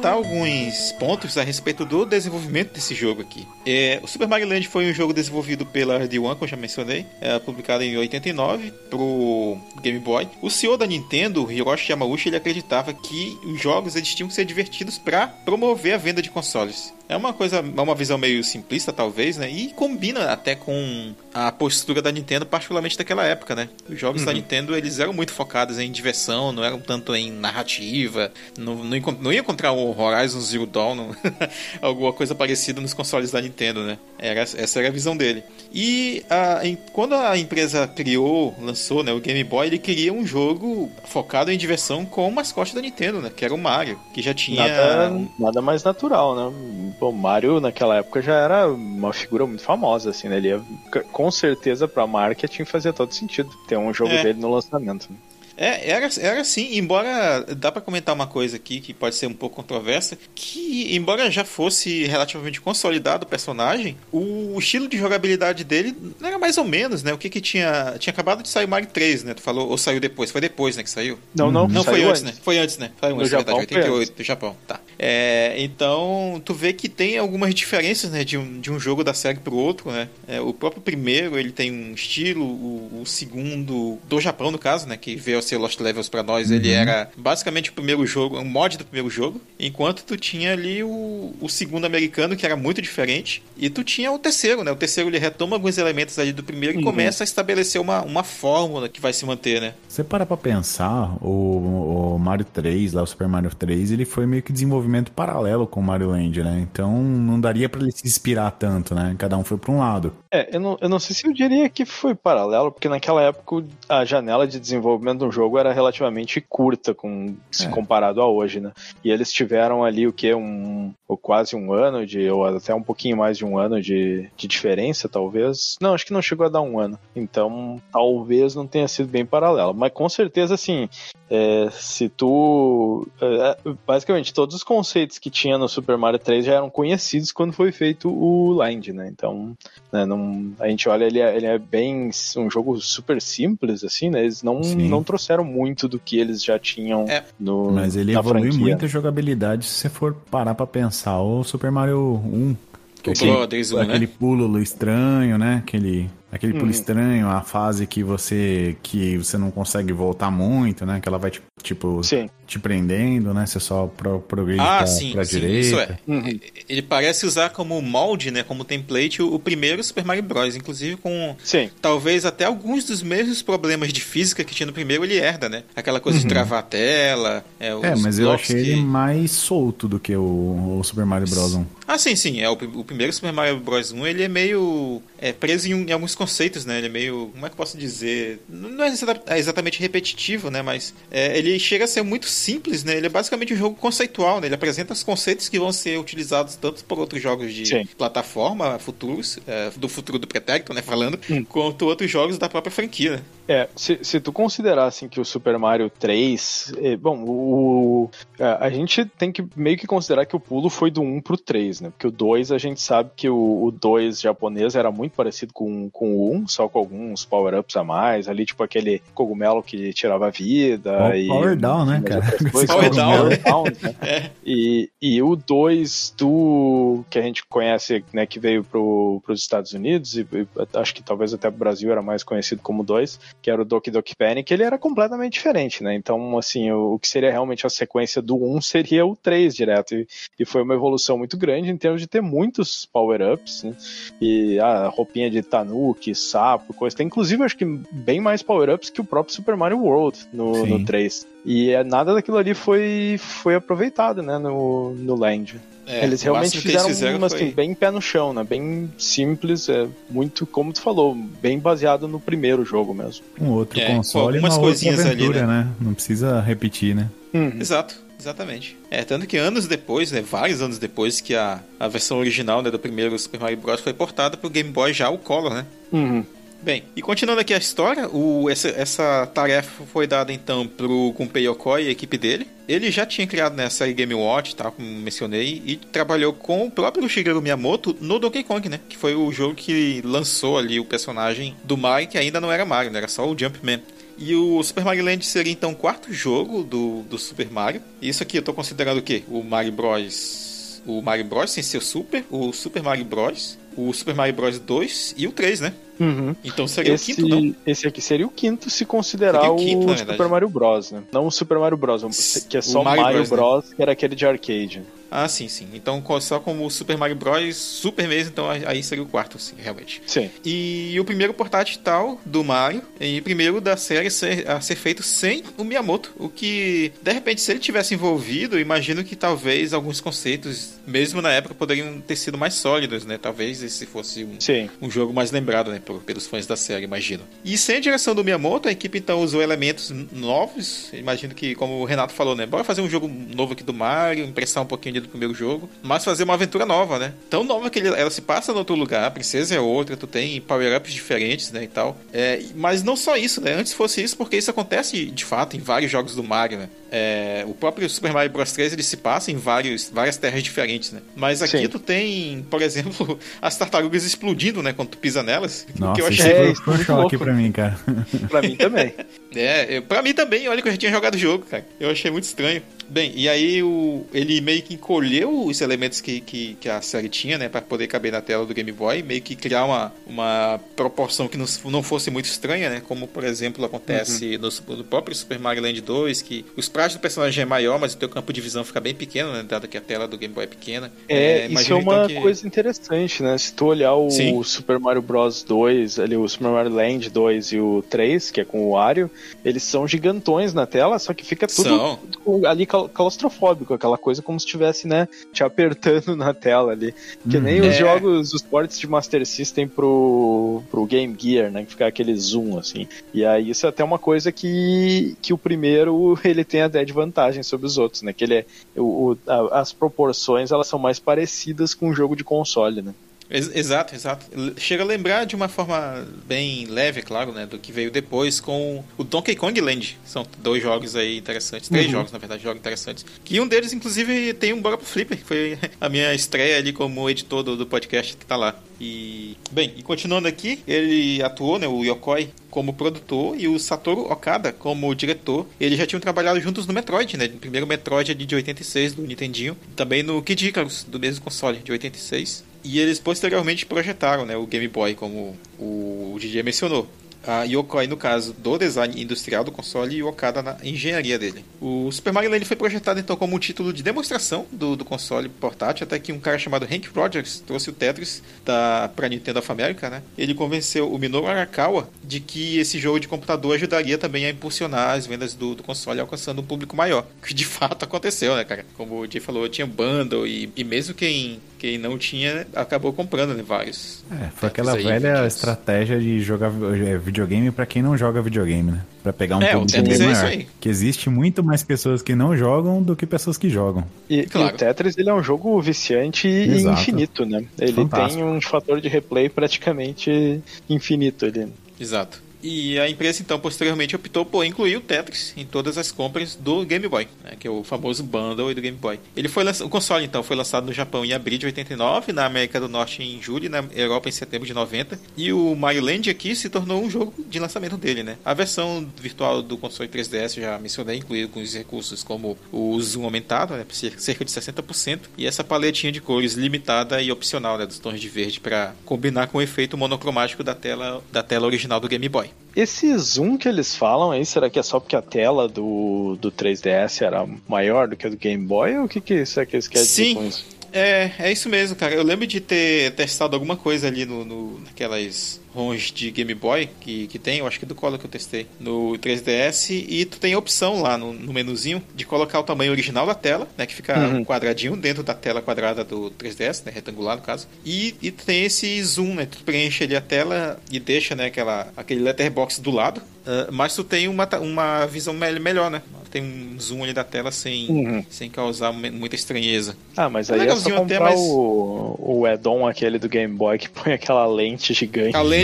Comentar alguns pontos a respeito do desenvolvimento desse jogo aqui. É, o Super Mario Land foi um jogo desenvolvido pela RD1, como já mencionei, é, publicado em 89 pro Game Boy. O CEO da Nintendo, Hiroshi Yamauchi, ele acreditava que os jogos eles tinham que ser divertidos para promover a venda de consoles. É uma coisa, é uma visão meio simplista, talvez, né? E combina até com a postura da Nintendo, particularmente daquela época, né? Os jogos da Nintendo, eles eram muito focados em diversão, não eram tanto em narrativa. Não, não, não ia encontrar o Horizon Zero Dawn, não- [laughs] alguma coisa parecida nos consoles da Nintendo, né? Era, essa era a visão dele. E a- em- quando a empresa criou, lançou né, o Game Boy, ele queria um jogo focado em diversão com o mascote da Nintendo, né? Que era o Mario, que já tinha... Nada, nada mais natural, né? Pô, Mario naquela época já era uma figura muito famosa, assim, né? Ele ia, com certeza pra marketing fazia todo sentido ter um jogo É. dele no lançamento. né? É, era, era assim, embora dá pra comentar uma coisa aqui que pode ser um pouco controversa, que embora já fosse relativamente consolidado o personagem, o estilo de jogabilidade dele era mais ou menos, né? O que que tinha tinha acabado de sair o Mario 3, né? Tu falou ou saiu depois? Foi depois, né, que saiu? Não, não, Não, saiu foi antes, né? Foi antes, né? Foi No antes, é Japão verdade, foi 88, do Japão, tá. É, então, tu vê que tem algumas diferenças, né, de um, de um jogo da série pro outro, né? É, o próprio primeiro, ele tem um estilo, o, o segundo, do Japão, no caso, né, que veio ser Lost Levels pra nós, ele era basicamente o primeiro jogo, um mod do primeiro jogo, enquanto tu tinha ali o, o segundo americano, que era muito diferente, e tu tinha o terceiro, né? O terceiro, ele retoma alguns elementos ali do primeiro e começa a estabelecer uma, uma fórmula que vai se manter, né? Você para pra pensar, o, o Mario 3, lá o Super Mario 3, ele foi meio que desenvolvimento paralelo com o Mario Land, né? Então não daria pra ele se inspirar tanto, né? Cada um foi pra um lado. É, eu não, eu não sei se eu diria que foi paralelo, porque naquela época a janela de desenvolvimento do jogo era relativamente curta com, se É. comparado a hoje, né? E eles tiveram ali o que? Um, ou quase um ano de, ou até um pouquinho mais de um ano de, de diferença, talvez. Não, acho que não chegou a dar um ano. Então, talvez não tenha sido bem paralelo. Mas com certeza, assim, é, se tu. é, basicamente, todos os conceitos que tinha no Super Mario 3 já eram conhecidos quando foi feito o Land, né? Então, né, não, a gente olha, ele é, ele é bem. um jogo super simples, assim, né? Eles não, Sim. não trouxeram muito do que eles já tinham É. no. Mas ele evolui franquia. muito a jogabilidade se você for parar pra pensar. O Super Mario 1, que é O aquele, Brothers 1, né? aquele pulo estranho, né? Aquele, aquele pulo Uhum. estranho, a fase que você que você não consegue voltar muito, né? Que ela vai, tipo, Sim. te prendendo, né? Você só pro, progride Ah, pra, sim, pra sim, direita. isso é. Uhum. Ele parece usar como molde, né, como template, o, o primeiro Super Mario Bros. Inclusive com Sim. talvez até alguns dos mesmos problemas de física que tinha no primeiro, ele herda, né? Aquela coisa de travar a tela. É, Uhum. É, mas eu achei que- ele mais solto do que o, o Super Mario Bros. 1. Ah, sim, sim. É, o, o primeiro Super Mario Bros. 1, ele é meio é, preso em, em alguns conceitos, né? Ele é meio... Como é que eu posso dizer? Não é é exatamente repetitivo, né? Mas é, ele chega a ser muito simples, né? Ele é basicamente um jogo conceitual, né? Ele apresenta os conceitos que vão ser utilizados tanto por outros jogos de Sim. plataforma futuros, é, do futuro do pretérito, né? Falando, Hum. quanto outros jogos da própria franquia, né? É, se, se tu considerar assim que o Super Mario 3, eh, bom, o, a, a gente tem que meio que considerar que o pulo foi do 1 pro 3, né? Porque o 2 a gente sabe que o, o 2 japonês era muito parecido com, com o 1, só com alguns power-ups a mais, ali tipo aquele cogumelo que tirava a vida Ó, e Power Down, né, cara? [laughs] coisas. Power Down. Power Down, né? [laughs] É. E, e o 2 do que a gente conhece, né, que veio pro, pros Estados Unidos, e, e acho que talvez até pro Brasil era mais conhecido como 2, que era o Doki Doki Panic, ele era completamente diferente, né? Então, assim, o, o que seria realmente a sequência do 1 seria o 3 direto. E, e foi uma evolução muito grande em termos de ter muitos power-ups, né? E a roupinha de Tanuki, sapo, coisa. Tem inclusive, acho que bem mais power-ups que o próprio Super Mario World no, Sim. no 3. E é, nada daquilo ali foi, foi aproveitado, né, no, no Land. É, eles realmente fizeram, eles fizeram uma, assim, foi- bem pé no chão, né? Bem simples, é muito, como tu falou, bem baseado no primeiro jogo mesmo. Um outro É, console algumas uma outra coisinhas ali, aventura, né? Não precisa repetir, né? Uhum. Exato, exatamente. É, tanto que anos depois, né, vários anos depois que a, a versão original né, do primeiro Super Mario Bros. foi portada pro Game Boy já o Color, né? Uhum. Bem, e continuando aqui a história, o, essa, essa tarefa foi dada então pro Gunpei Yokoi e a equipe dele. Ele já tinha criado né, a série Game Watch, tá, como mencionei, e trabalhou com o próprio Shigeru Miyamoto no Donkey Kong, né? Que foi o jogo que lançou ali o personagem do Mario, que ainda não era Mario, né, era só o Jumpman. E o Super Mario Land seria então o quarto jogo do, do Super Mario. Isso aqui eu tô considerando o quê? O Mario Bros. O Mario Bros sem ser o Super, o Super Mario Bros, o Super Mario Bros 2 e o 3, né? Uhum. Então seria Esse, o quinto, não? esse aqui seria o quinto se considerar o, o quinto, verdade. Super Mario Bros, né? Não o Super Mario Bros, que é O só Mario Mario, Bros, né? Bros, que era aquele de arcade. Ah, sim, sim. Então só como o Super Mario Bros Super mesmo, então aí seria o quarto, sim, realmente. Sim. E o primeiro portátil tal do Mario, e primeiro da série ser, a ser feito sem o Miyamoto. O que, de repente, se ele tivesse envolvido, imagino que talvez alguns conceitos, mesmo na época, poderiam ter sido mais sólidos, né? Talvez esse fosse um, um jogo mais lembrado, né, pelos fãs da série, imagino. E sem a direção do Miyamoto, a equipe então usou elementos novos. Imagino que, como o Renato falou, né, bora fazer um jogo novo aqui do Mario, emprestar um pouquinho ali do primeiro jogo, mas fazer uma aventura nova, né? Tão nova que ele- ela se passa no outro lugar, a princesa é outra, tu tem power-ups diferentes, né, e tal. É, mas não só isso, né? Antes fosse isso, porque isso acontece de fato em vários jogos do Mario, né? É, o próprio Super Mario Bros 3 ele se passa em vários, várias terras diferentes, né? Mas aqui Sim. tu tem, por exemplo, [laughs] as tartarugas explodindo, né? Quando tu pisa nelas. Nossa, que eu isso achei. É, foi, um choque pra mim, cara. [laughs] Pra mim também. É, eu- pra mim também, olha que eu já tinha jogado o jogo, cara. Eu achei muito estranho. Bem, e aí o, ele meio que encolheu os elementos que, que, que a série tinha, né, pra poder caber na tela do Game Boy, meio que criar uma, uma proporção que não, não fosse muito estranha, né, como por exemplo acontece no, no próprio Super Mario Land 2, que os pratos do personagem é maior, mas o teu campo de visão fica bem pequeno, né, dado que a tela do Game Boy é pequena. É, isso imagino, é uma então, que- coisa interessante, né? Se tu olhar o Sim. Super Mario Bros 2, ali o Super Mario Land 2 e o 3, que é com o Wario, eles são gigantões na tela, só que fica tudo São. ali claustrofóbico, aquela coisa como se estivesse, né, te apertando [laughs] na tela ali. Que nem os É. jogos, os ports de Master System pro, pro Game Gear, né, que fica aquele zoom, assim. E aí isso é até uma coisa que, que o primeiro, [laughs] ele tem até de vantagem sobre os outros, né, que ele é, o, o- a- as proporções, elas são mais parecidas com um jogo de console, né. Ex- Exato, exato. Chega a lembrar de uma forma bem leve, claro, né, do que veio depois com o Donkey Kong Land. São dois jogos aí interessantes, três jogos, na verdade, jogos interessantes. Que um deles, inclusive, tem um Bora pro Flipper, que foi [laughs] a minha estreia ali como editor do, do podcast que tá lá. E, bem, e continuando aqui, ele atuou, né, o Yokoi, como produtor e o Satoru Okada como diretor. Eles já tinham trabalhado juntos no Metroid, né? No primeiro Metroid ali de 86 do Nintendinho, também no Kid Icarus do mesmo console de 86. E eles posteriormente projetaram, né, o Game Boy, como o DJ mencionou. A Yokoi, no caso, do design industrial do console e Okada na engenharia dele. O Super Mario Land foi projetado então como um título de demonstração do, do console portátil, até que um cara chamado Hank Rogers trouxe o Tetris da, pra Nintendo of America, né? Ele convenceu o Minoru Arakawa de que esse jogo de computador ajudaria também a impulsionar as vendas do, do console, alcançando um público maior. Que de fato aconteceu, né, cara? Como o Jay falou, tinha bundle e, e mesmo quem, quem não tinha, acabou comprando, né, vários. É, foi aquela aí, velha vendidos. estratégia de jogar é, videogame pra quem não joga videogame, né? Pra pegar um É, público bem é isso maior. aí. Que existe muito mais pessoas que não jogam do que pessoas que jogam. E, Claro. e o Tetris ele é um jogo viciante e Exato. infinito, né? Ele Fantástico. tem um fator de replay praticamente infinito ali. Exato. E a empresa, então, posteriormente optou por incluir o Tetris em todas as compras do Game Boy, né, que é o famoso bundle do Game Boy. Ele foi o console, então, foi lançado no Japão em abril de 89, na América do Norte em julho e na Europa em setembro de 90. E o Mario Land aqui se tornou um jogo de lançamento dele, né? A versão virtual do console 3DS eu já mencionei, incluído com os recursos como o zoom aumentado, né, cerca de 60%, e essa paletinha de cores limitada e opcional, né, dos tons de verde para combinar com o efeito monocromático da tela da tela original do Game Boy. Esse zoom que eles falam aí, será que é só porque a tela do, do 3DS era maior do que a do Game Boy? Ou o que, que será que eles querem dizer Sim. com isso? É, é isso mesmo, cara. Eu lembro de ter testado alguma coisa ali no, no naquelas ROMs de Game Boy que, que tem, eu acho que do Color que eu testei, no 3DS, e tu tem a opção lá no, no menuzinho de colocar o tamanho original da tela, né, que fica Uhum. um quadradinho dentro da tela quadrada do 3DS, né, retangular no caso, e, e tu tem esse zoom, né, tu preenche ali a tela e deixa, né, aquela, aquele letterbox do lado, ah, mas tu tem uma, uma visão mel- melhor, né, Tem um zoom ali da tela sem, Uhum. sem causar mu- muita estranheza. Ah, mas É aí é só legalzinho até, comprar mas- o, o add-on aquele do Game Boy que põe aquela lente gigante. A lente,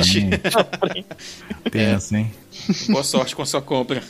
Tem assim. [laughs] boa sorte com a sua compra.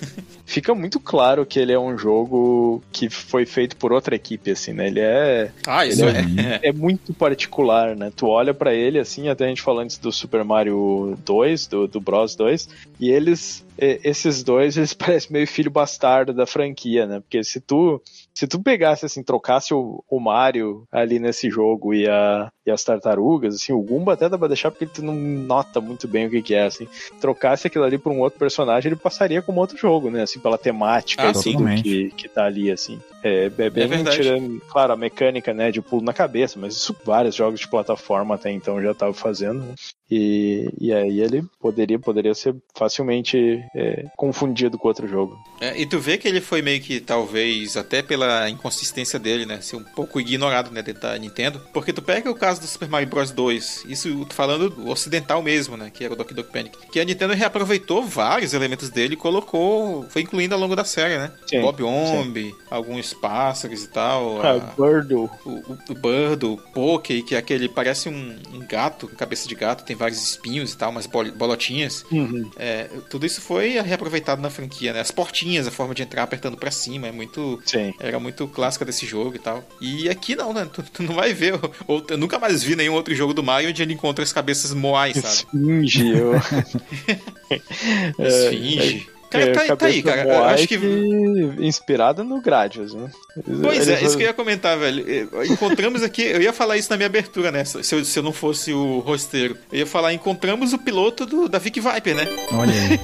Fica muito claro que ele é um jogo que foi feito por outra equipe, assim, né? Ele é, Ah, isso Ele é. é muito particular, né? Tu olha pra ele, assim, até a gente falou antes do Super Mario 2, do, do Bros 2, e eles, esses dois, eles [laughs] parecem meio filho bastardo da franquia, né? Porque se tu, se tu pegasse, assim, trocasse o, o Mario ali nesse jogo e, a, e as tartarugas, assim, o Goomba até dá pra deixar porque tu não nota muito bem o que que é, assim. Trocasse aquilo ali por um outro personagem, ele passaria como outro jogo, né? Assim, pela temática Ah, e tudo que, que tá ali, assim. É, é bem É tirando, claro, a mecânica, né, de pulo na cabeça, mas isso vários jogos de plataforma até então já estavam fazendo. né? E, e aí ele poderia, poderia ser facilmente é, confundido com outro jogo. É, e tu vê que ele foi meio que, talvez, até pela inconsistência dele, né? Ser um pouco ignorado, né? Dentro da Nintendo. Porque tu pega o caso do Super Mario Bros 2, isso falando do ocidental mesmo, né? Que era o Doki Doki Panic. Que a Nintendo reaproveitou vários elementos dele e colocou, foi incluindo ao longo da série, né? Sim, Bob Omb, alguns pássaros e tal. a- Ah, Birdo. o, o, o Bird, o Poke, que é aquele, parece um, um gato, cabeça de gato, tem vários espinhos e tal, umas bol- bolotinhas. Uhum. É, tudo isso foi reaproveitado na franquia, né? As portinhas, a forma de entrar apertando pra cima, é muito. Sim. Era muito clássica desse jogo e tal. E aqui não, né? [laughs] Tu, tu não vai ver. Ou, eu nunca mais vi nenhum outro jogo do Mario onde ele encontra as cabeças moais, sabe? Esfinge. eu- [laughs] [laughs] Esfinge. Cara, É, tá, aí- tá aí, cara. Eu Moai acho que. Inspirada no Gradius, né? Pois é, Eles- isso que eu ia comentar, velho. Eh, Encontramos aqui, eu ia falar isso na minha abertura, né? Se eu, se eu não fosse o rosteiro. Eu ia falar, encontramos o piloto do, da Vic Viper, né? Olha aí.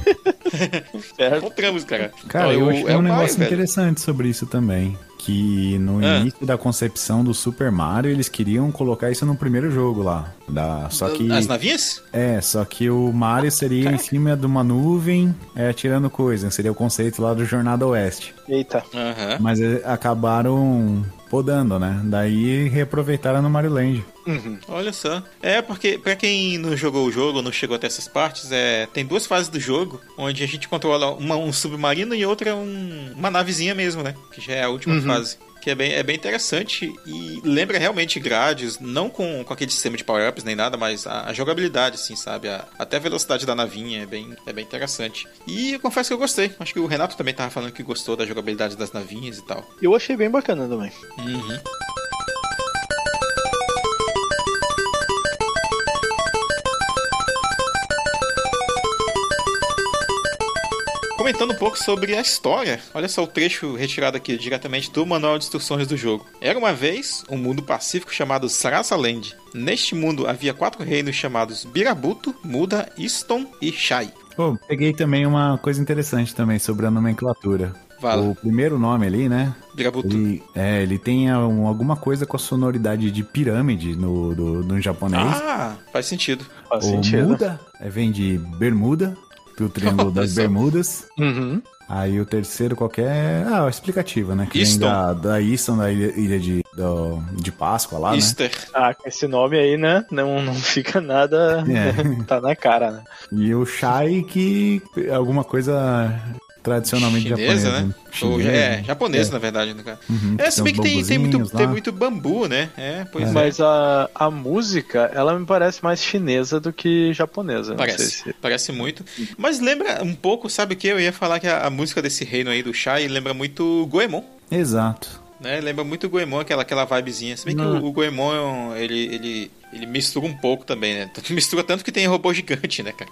[laughs] Encontramos, cara. Cara, Então, eu o- achei é um negócio velho. interessante sobre isso também. Que no Ah. início da concepção do Super Mario, eles queriam colocar isso no primeiro jogo lá. Da, só que. As navinhas? É, só que o Mario seria em cima de uma nuvem, é, atirando coisa. Seria o conceito lá do Jornada Oeste. Eita. Aham. Mas é, acabaram podando, né? Daí reaproveitaram no Mario Land. Uhum. Olha só. É, porque pra quem não jogou o jogo, não chegou até essas partes, é, tem duas fases do jogo, onde a gente controla uma, um submarino e outra um- uma navezinha mesmo, né? Que já é a última fase. Que é bem, é bem interessante e lembra realmente Gradius, não com, com aquele sistema de power-ups nem nada, mas a, a jogabilidade, assim, sabe? A- até a velocidade da navinha é bem, é bem interessante. E eu confesso que eu gostei. Acho que o Renato também tava falando que gostou da jogabilidade das navinhas e tal. Eu achei bem bacana também. Uhum. Comentando um pouco sobre a história, olha só o trecho retirado aqui diretamente do Manual de Instruções do jogo. Era uma vez um mundo pacífico chamado Sarasaland. Neste mundo havia quatro reinos chamados Birabuto, Muda, Iston e Shai. Pô, peguei também uma coisa interessante também sobre a nomenclatura. Fala. O primeiro nome ali, né? Birabuto. Ele, é, ele tem um- alguma coisa com a sonoridade de pirâmide no, do, no japonês. Ah, faz sentido. Faz o sentido. Muda é, vem de Bermuda, do Triângulo das. Bermudas. Uhum. Aí o terceiro qualquer. Ah, explicativa, né? Que Easton. vem da, da Easton, da ilha, ilha de, do- de Páscoa lá, né? Easter. Ah, com esse nome aí, né? Não, não [laughs] fica nada. É. [laughs] tá na cara, né? E o Shai, que alguma coisa tradicionalmente Chinesa, japonesa. né? Chinesa. é, japonesa, na verdade, né, cara? Uhum, É, se bem que tem, tem, muito, tem muito bambu, né? É, pois é. Mas a, a música, ela me parece mais chinesa do que japonesa. Não Parece, sei se... parece muito. Mas lembra um pouco, sabe o que? Eu ia falar que a, a música desse reino aí do Shai lembra muito Goemon. Exato. Né? Lembra muito Goemon, aquela, aquela vibezinha. Se bem que o, o Goemon, ele, ele, ele mistura um pouco também, né? [laughs] Mistura tanto que tem robô gigante, né, cara?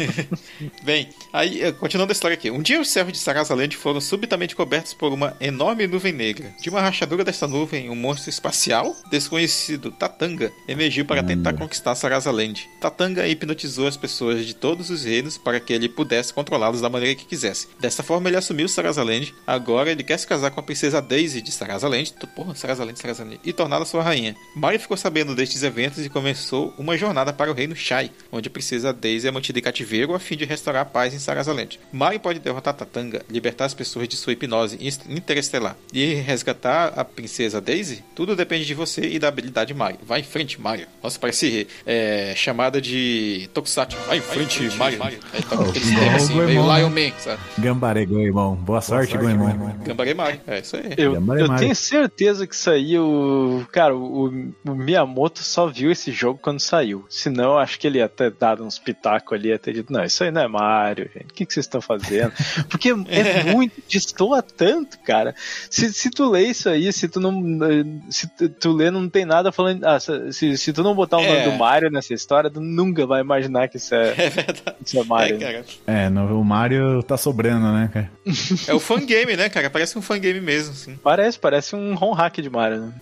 [laughs] Bem, aí, eh, continuando a história aqui. Um dia os servos de Sarasaland foram subitamente cobertos por uma enorme nuvem negra. De uma rachadura dessa nuvem, um monstro espacial desconhecido, Tatanga, emergiu para tentar conquistar Sarasaland. Tatanga hipnotizou as pessoas de todos os reinos para que ele pudesse controlá-los da maneira que quisesse. Dessa forma, ele assumiu Sarasaland. Agora, ele quer se casar com a princesa Daisy de Sarasaland. Porra, Sarasaland, Sarasaland. E torná-la sua rainha. Mario ficou sabendo deste estes eventos e começou uma jornada para o reino Shai, onde a princesa Daisy é mantida em cativeiro a fim de restaurar a paz em Sarazaland. Mario pode derrotar Tatanga, libertar as pessoas de sua hipnose interestelar e resgatar a princesa Daisy. Tudo depende de você e da habilidade Mario. Vai em frente, Mario. Nossa, parece é, chamada de Tokusatsu. Vai em frente, Mario. Aí toca aqueles temas assim, meio Lion Man, sabe? Gambare Goemon. Boa sorte, Goemon. Gambare Mario. É isso aí. Eu, eu tenho certeza que isso aí, o. Cara, o, o Miyamoto só viu esse jogo quando saiu. Senão, acho que ele ia ter dado uns pitacos ali, ia ter dito, não, isso aí não é Mario, gente. O que, que vocês estão fazendo? [laughs] Porque é muito, destoa tanto, cara. Se, se tu lê isso aí, se tu não. Se tu, lê, não tem nada falando. Ah, se, se tu não botar o nome É. do Mario nessa história, tu nunca vai imaginar que isso é, [laughs] É verdade. isso é Mario. É, cara. É, no, o Mario tá sobrando, né, cara? [laughs] É o fangame, né, cara? Parece um fangame mesmo, assim. Parece, parece um home hack de Mario, né?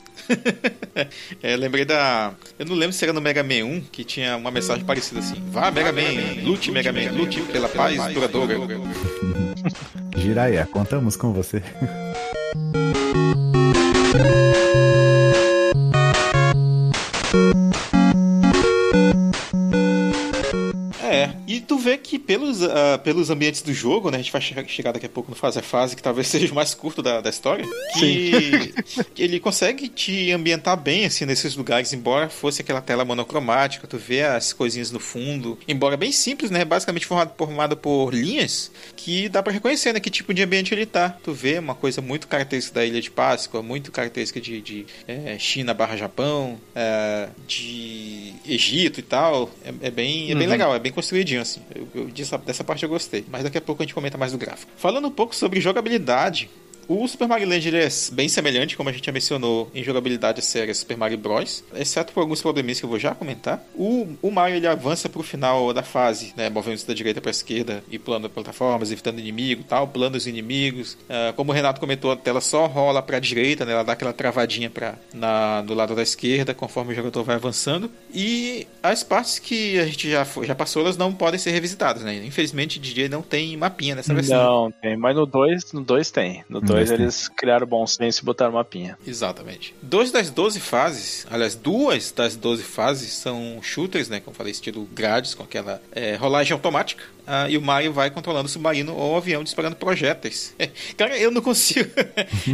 É, lembrei da. Eu não lembro se era no Mega Man 1 que tinha uma mensagem parecida assim: Vá, Mega Man, lute, Mega Man, lute pela paz duradoura. [laughs] Jiraiya, contamos com você. É, e tu vê que pelos, ah, pelos ambientes do jogo, né? A gente vai che- chegar daqui a pouco no fase a fase, que talvez [laughs] seja o mais curto da, da história. Que, [laughs] que ele consegue te ambientar bem, assim, nesses lugares, embora fosse aquela tela monocromática, tu vê as coisinhas no fundo. Embora bem simples, né? Basicamente formado, formado por linhas, que dá pra reconhecer, né? Que tipo de ambiente ele tá. Tu vê uma coisa muito característica da Ilha de Páscoa, muito característica de, de eh, China barra Japão, eh, de Egito e tal. É, é bem, é bem legal, é bem construidinho, assim. Eu, eu dessa parte eu gostei. Mas daqui a pouco a gente comenta mais do gráfico. Falando um pouco sobre jogabilidade. O Super Mario Land ele é bem semelhante, como a gente já mencionou, em jogabilidade séria Super Mario Bros. Exceto por alguns probleminhas que eu vou já comentar. O, o Mario ele avança pro final da fase, né, movendo-se da direita para esquerda e pulando plataformas, evitando inimigo tal, pulando os inimigos. Ah, como o Renato comentou, a tela só rola para a direita, né, ela dá aquela travadinha pra, na, do lado da esquerda conforme o jogador vai avançando. E as partes que a gente já, foi- já passou, elas não podem ser revisitadas. Né? Infelizmente, DJ não tem mapinha nessa versão. Não, tem, mas no 2 no dois tem. No 2 eles criaram bom senso e botaram mapinha. Exatamente. Dois das 12 fases, aliás, duas das 12 fases são shooters, né? Como falei, estilo grades, com aquela é, rolagem automática. Ah, e o Mario vai controlando o submarino ou o avião disparando projéteis. [laughs] Cara, eu não consigo [laughs]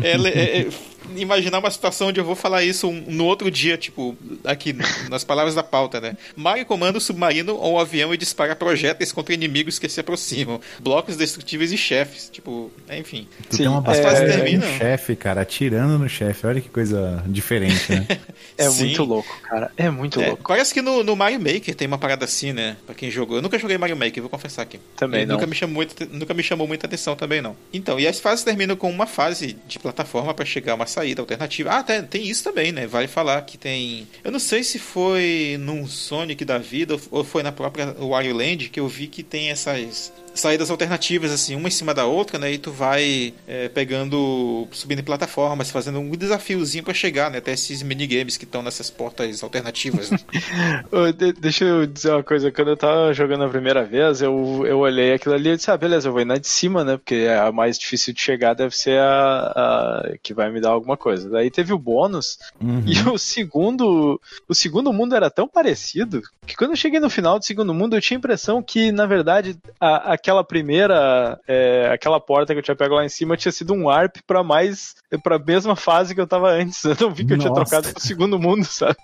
é, é, é, imaginar uma situação onde eu vou falar isso um- no outro dia, tipo, aqui nas palavras da pauta, né? Mario comanda o submarino ou o avião e dispara projéteis contra inimigos que se aproximam, blocos destrutíveis e chefes. Tipo, enfim. Tu Sim, tem uma fases com terminam. um chefe, cara, atirando no chefe. Olha que coisa diferente, né? [laughs] É Sim. muito louco, cara. É muito É, louco. parece que no, no Mario Maker tem uma parada assim, né? Pra quem jogou. Eu nunca joguei Mario Maker, vou confessar Também E não. Nunca me, chamou muito, nunca me chamou muita atenção também, não. Então, e as fases terminam com uma fase de plataforma pra chegar a uma saída alternativa. Ah, tem, tem isso também, né? Vale falar que tem. Eu não sei se foi num Sonic da vida ou- foi na própria Wario Land que eu vi que tem essas saídas alternativas, assim, uma em cima da outra, né? E tu vai é, pegando, subindo em plataformas, fazendo um desafiozinho pra chegar, né? Até esses minigames que estão nessas portas alternativas. né? [laughs] Deixa eu dizer uma coisa. Quando eu tava jogando a primeira vez, eu, eu olhei aquilo ali e disse, ah, beleza, eu vou ir na de cima, né? Porque a mais difícil de chegar deve ser a, a que vai me dar alguma coisa. Daí teve o bônus, Uhum. e o segundo. O segundo mundo era tão parecido que quando eu cheguei no final do segundo mundo, eu tinha a impressão que, na verdade, a- aquela primeira. é, aquela porta que eu tinha pego lá em cima tinha sido um ARP pra mais. [laughs] pra mesma fase que eu tava antes. Eu não vi que eu tinha Nossa. trocado pro segundo mundo, sabe?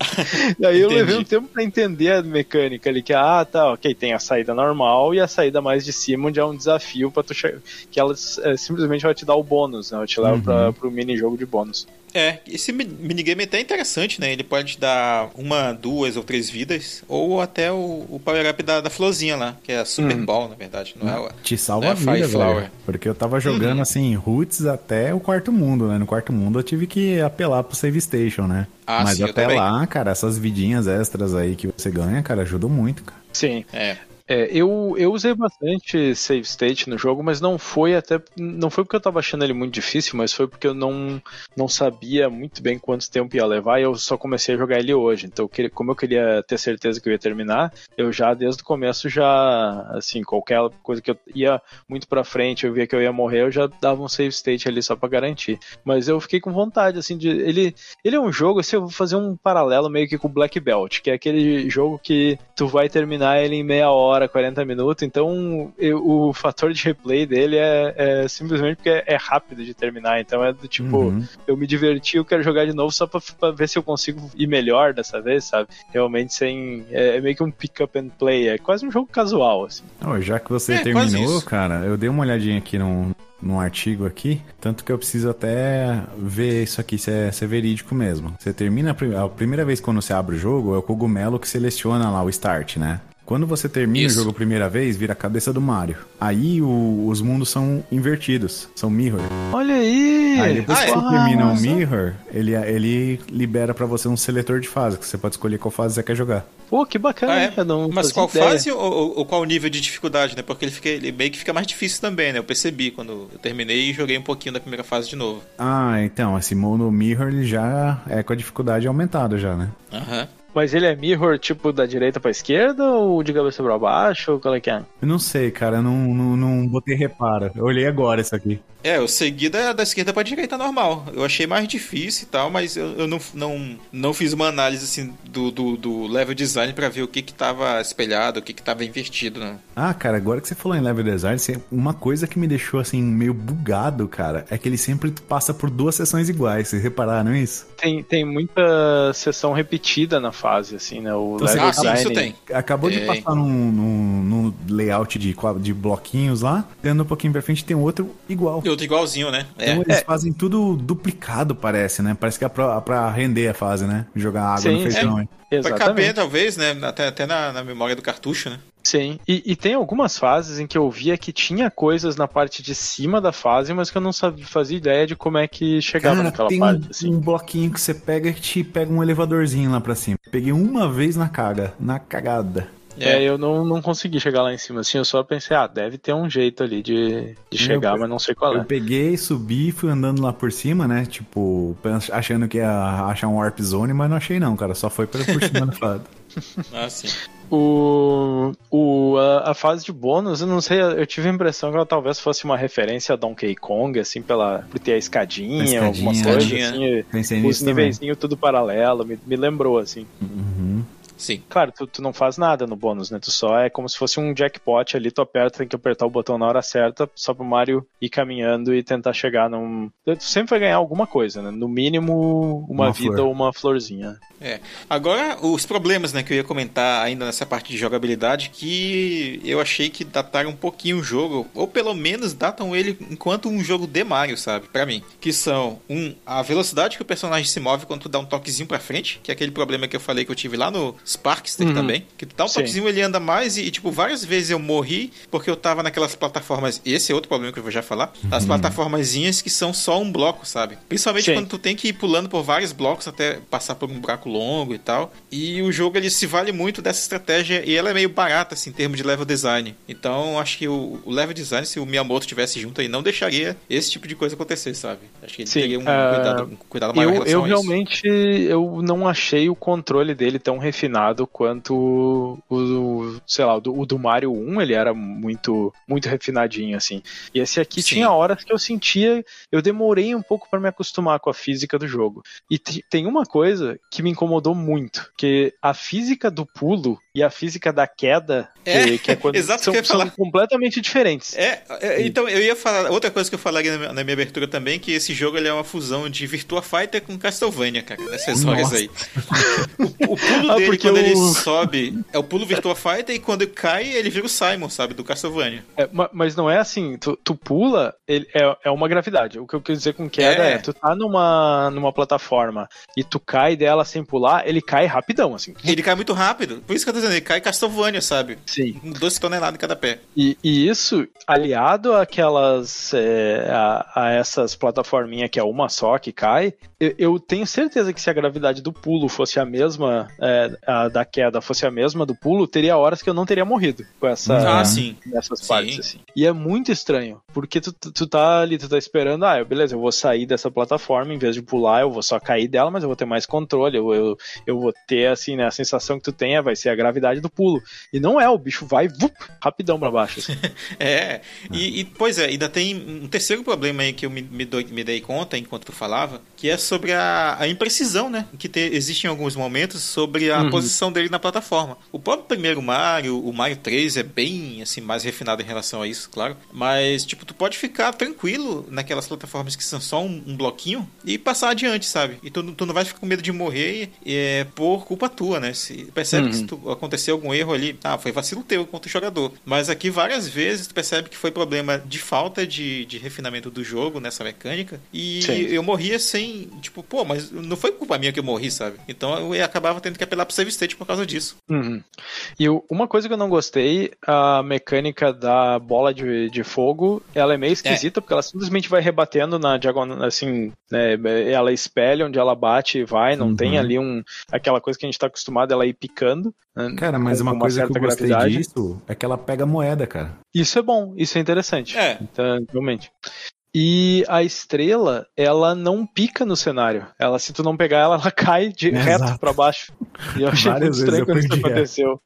[laughs] Daí eu Entendi. levei um tempo pra entender a mecânica ali, que, ah, tá, ok, tem a saída normal e a saída mais de cima, onde é um desafio pra tu chegar. Que ela é, simplesmente vai te dar o bônus, né? Ela te leva Uhum. pra, pro mini-jogo de bônus. É, esse mi- minigame é até interessante, né? Ele pode te dar uma, duas ou três vidas, ou até o, o power-up da, da florzinha lá, que é a Super Hum. Ball, na verdade. Não é, a- Te salva É, a vida, Fire Flower. velho. Porque eu tava jogando, assim, roots até o quarto mundo, né? No quarto mundo eu tive que apelar pro save station, né? Ah, Mas sim, até lá, cara, essas vidinhas extras aí que você ganha, cara, ajudam muito, cara. Sim. é. É, eu, eu usei bastante save state no jogo, mas não foi até. Não foi porque eu tava achando ele muito difícil, mas foi porque eu não, não sabia muito bem quanto tempo ia levar e eu só comecei a jogar ele hoje. Então, como eu queria ter certeza que eu ia terminar, eu já desde o começo já, assim, qualquer coisa que eu ia muito pra frente, eu via que eu ia morrer, eu já dava um save state ali só pra garantir. Mas eu fiquei com vontade, assim, de. Ele, ele é um jogo, assim, eu vou fazer um paralelo meio que com o Black Belt, que é aquele jogo que tu vai terminar ele em meia hora, 40 minutos, então eu- o fator de replay dele é, é simplesmente porque é, é rápido de terminar, então é do tipo, Uhum. eu me diverti, eu quero jogar de novo só pra, pra ver se eu consigo ir melhor dessa vez, sabe? Realmente sem. É, é meio que um pick up and play, é quase um jogo casual, assim. Ô, já que você É, terminou, cara, eu dei uma olhadinha aqui num, num artigo aqui, tanto que eu preciso até ver isso aqui se é, se é verídico mesmo. Você termina a, prim- a primeira vez quando você abre o jogo, é o cogumelo que seleciona lá o start, né? Quando você termina Isso. o jogo a primeira vez, vira a cabeça do Mario. Aí o- os mundos são invertidos, são mirror. Olha aí! Aí depois Ah, que é? você termina o mirror, ele, ele libera pra você um seletor de fase, que você pode escolher qual fase você quer jogar. Pô, que bacana, Ah, é? não Mas qual ideia. fase ou, ou- qual nível de dificuldade, né? Porque ele, fica, ele meio que fica mais difícil também, né? Eu percebi quando eu terminei e joguei um pouquinho da primeira fase de novo. Ah, então, esse mono mirror ele já é com a dificuldade aumentada já, né? Aham. Mas ele é mirror, tipo, da direita pra esquerda ou de cabeça pra baixo? Ou qual é que é? Eu não sei, cara, eu não, não, não botei reparo. Eu olhei agora isso aqui. É, eu segui da, da esquerda pra direita normal. Eu achei mais difícil e tal, mas eu, eu não, não, não fiz uma análise assim do, do, do level design pra ver o que que tava espelhado, o que que tava invertido, né? Ah, cara, agora que você falou em level design, uma coisa que me deixou assim meio bugado, cara, é que ele sempre passa por duas sessões iguais. Vocês repararam isso? Tem, tem muita sessão repetida na fase, assim, né? O Então, level Ah, sim, design. isso tem. Acabou de Tem. passar num, num- num layout de, de bloquinhos lá, dando um pouquinho pra frente tem outro igual. Outro igualzinho, né? É. Então eles fazem tudo duplicado, parece, né? Parece que é pra, pra render a fase, né? Jogar água Sim, no feijão. sim. hein? Pra Exatamente. caber, talvez, né? Até, até na, na memória do cartucho, né? Sim, e, e tem algumas fases em que eu via que tinha coisas na parte de cima da fase, mas que eu não sabia, fazia ideia de como é que chegava Cara, naquela tem parte, um, assim. um bloquinho que você pega e te pega um elevadorzinho lá pra cima. Peguei uma vez na caga, na cagada. É, eu não, não consegui chegar lá em cima, assim, eu só pensei, ah, deve ter um jeito ali de, de chegar, mas não sei qual Eu é. peguei, subi, fui andando lá por cima, né? Tipo, achando que ia achar um Warp Zone, mas não achei não, cara. Só foi por, por cima do [laughs] fado. Ah, sim. O, o, a, a fase de bônus, eu não sei, eu tive a impressão que ela talvez fosse uma referência a Donkey Kong, assim, pela, por ter a escadinha, A escadinha, alguma coisa, escadinha. assim, Pensei os nivelzinhos tudo paralelo, me, me lembrou, assim. Uhum. Sim. Claro, tu, tu não faz nada no bônus, né? Tu só é como se fosse um jackpot ali, tu aperta, tem que apertar o botão na hora certa, só pro Mario ir caminhando e tentar chegar num. Tu sempre vai ganhar alguma coisa, né? No mínimo, uma, Uma vida flor. ou uma florzinha. É. Agora, os problemas, né, que eu ia comentar ainda nessa parte de jogabilidade, que eu achei que dataram um pouquinho o jogo, ou pelo menos datam ele enquanto um jogo de Mario, sabe? Pra mim. Que são, um, a velocidade que o personagem se move quando tu dá um toquezinho pra frente, que é aquele problema que eu falei que eu tive lá no Sparkster Uhum. também, que tu dá um Sim. toquezinho, ele anda mais e, tipo, várias vezes eu morri porque eu tava naquelas plataformas, esse é outro problema que eu vou já falar, as plataformazinhas que são só um bloco, sabe? Principalmente Sim. quando tu tem que ir pulando por vários blocos até passar por um buraco longo e tal. E o jogo ele se vale muito dessa estratégia e ela é meio barata assim, em termos de level design. Então acho que o, o level design, se o Miyamoto tivesse junto aí, não deixaria esse tipo de coisa acontecer, sabe? Acho que ele Sim, teria um ah, cuidado, um cuidado maior em Eu, relação eu a isso. realmente eu não achei o controle dele tão refinado quanto o, o- sei lá, o do, o do Mario 1, ele era muito muito refinadinho assim. E esse aqui Sim. tinha horas que eu sentia, eu demorei um pouco pra me acostumar com a física do jogo. E te- tem uma coisa que me incomodou muito, que a física do pulo e a física da queda, É, que, que é quando [laughs] exato são, que eu são completamente diferentes. É, é, então eu ia falar outra coisa que eu falaria na minha, na minha abertura também, que esse jogo ele é uma fusão de Virtua Fighter com Castlevania, cara, nessas horas Nossa. aí. [laughs] O, o pulo Ah, dele porque quando ele o- sobe é o pulo Virtua Fighter e quando cai ele vira o Simon, sabe, do Castlevania. É, ma- mas não é assim, tu, tu pula, ele, é, é uma gravidade. O que eu quis dizer com queda É. é. tu tá numa, numa plataforma e tu cai dela sem pular, ele cai rapidão, assim. Ele cai muito rápido. Por isso que eu dizendo, ele cai Castlevania, sabe? Sim. Com 12 toneladas em cada pé. E, e isso, aliado àquelas. é, a, a essas plataforminhas que é uma só que cai, eu, eu tenho certeza que se a gravidade do pulo fosse a mesma, é, a da queda fosse a mesma do pulo, teria horas que eu não teria morrido com essa. Ah, sim. Nessas Sim. partes, assim. E é muito estranho, porque tu, tu, tu tá ali, tu tá esperando, ah, beleza, eu vou sair dessa plataforma, em vez de pular, eu vou só cair dela, mas eu vou ter mais controle, eu, eu, eu vou ter, assim, né, a sensação que tu tenha vai ser a gravidade do pulo. E não é, o bicho vai vup, rapidão pra baixo. assim. [laughs] É, e, e, pois é, ainda tem um terceiro problema aí que eu me, me, me dei conta enquanto tu falava, que é sobre a, a imprecisão, né? Que te, existe em alguns momentos sobre a Uhum. posição dele na plataforma. O próprio primeiro Mario, o Mario 3, é bem assim, mais refinado em relação a isso, claro. Mas, tipo, tu pode ficar tranquilo naquelas plataformas que são só um, um bloquinho e passar adiante, sabe? E tu, tu não vai ficar com medo de morrer é, por culpa tua, né? Se, percebe que se tu, aconteceu algum erro ali, ah, foi vacilo teu contra o jogador. Mas aqui várias vezes tu percebe que foi problema de falta de, de refinamento do jogo nessa mecânica. E Sim. eu morria sem, tipo, pô, mas não foi culpa minha que eu morri, sabe? Então eu acabava tendo que apelar pro save state por causa disso. Uhum. E uma coisa que eu não gostei, a mecânica da bola de, de fogo, ela é meio esquisita, porque ela simplesmente vai rebatendo na diagonal, assim, né, ela espelha onde ela bate e vai, não Uhum. tem ali um, aquela coisa que a gente tá acostumado, ela ir picando. né, Cara, mas com uma coisa que eu gostei gravidade. disso é que ela pega moeda, cara. Isso é bom, isso é interessante. É. Então, realmente. E a estrela, ela não pica no cenário. Ela, se tu não pegar ela, [laughs] ela cai de Exato. reto pra baixo. E eu achei Várias muito estranho quando isso ela. aconteceu.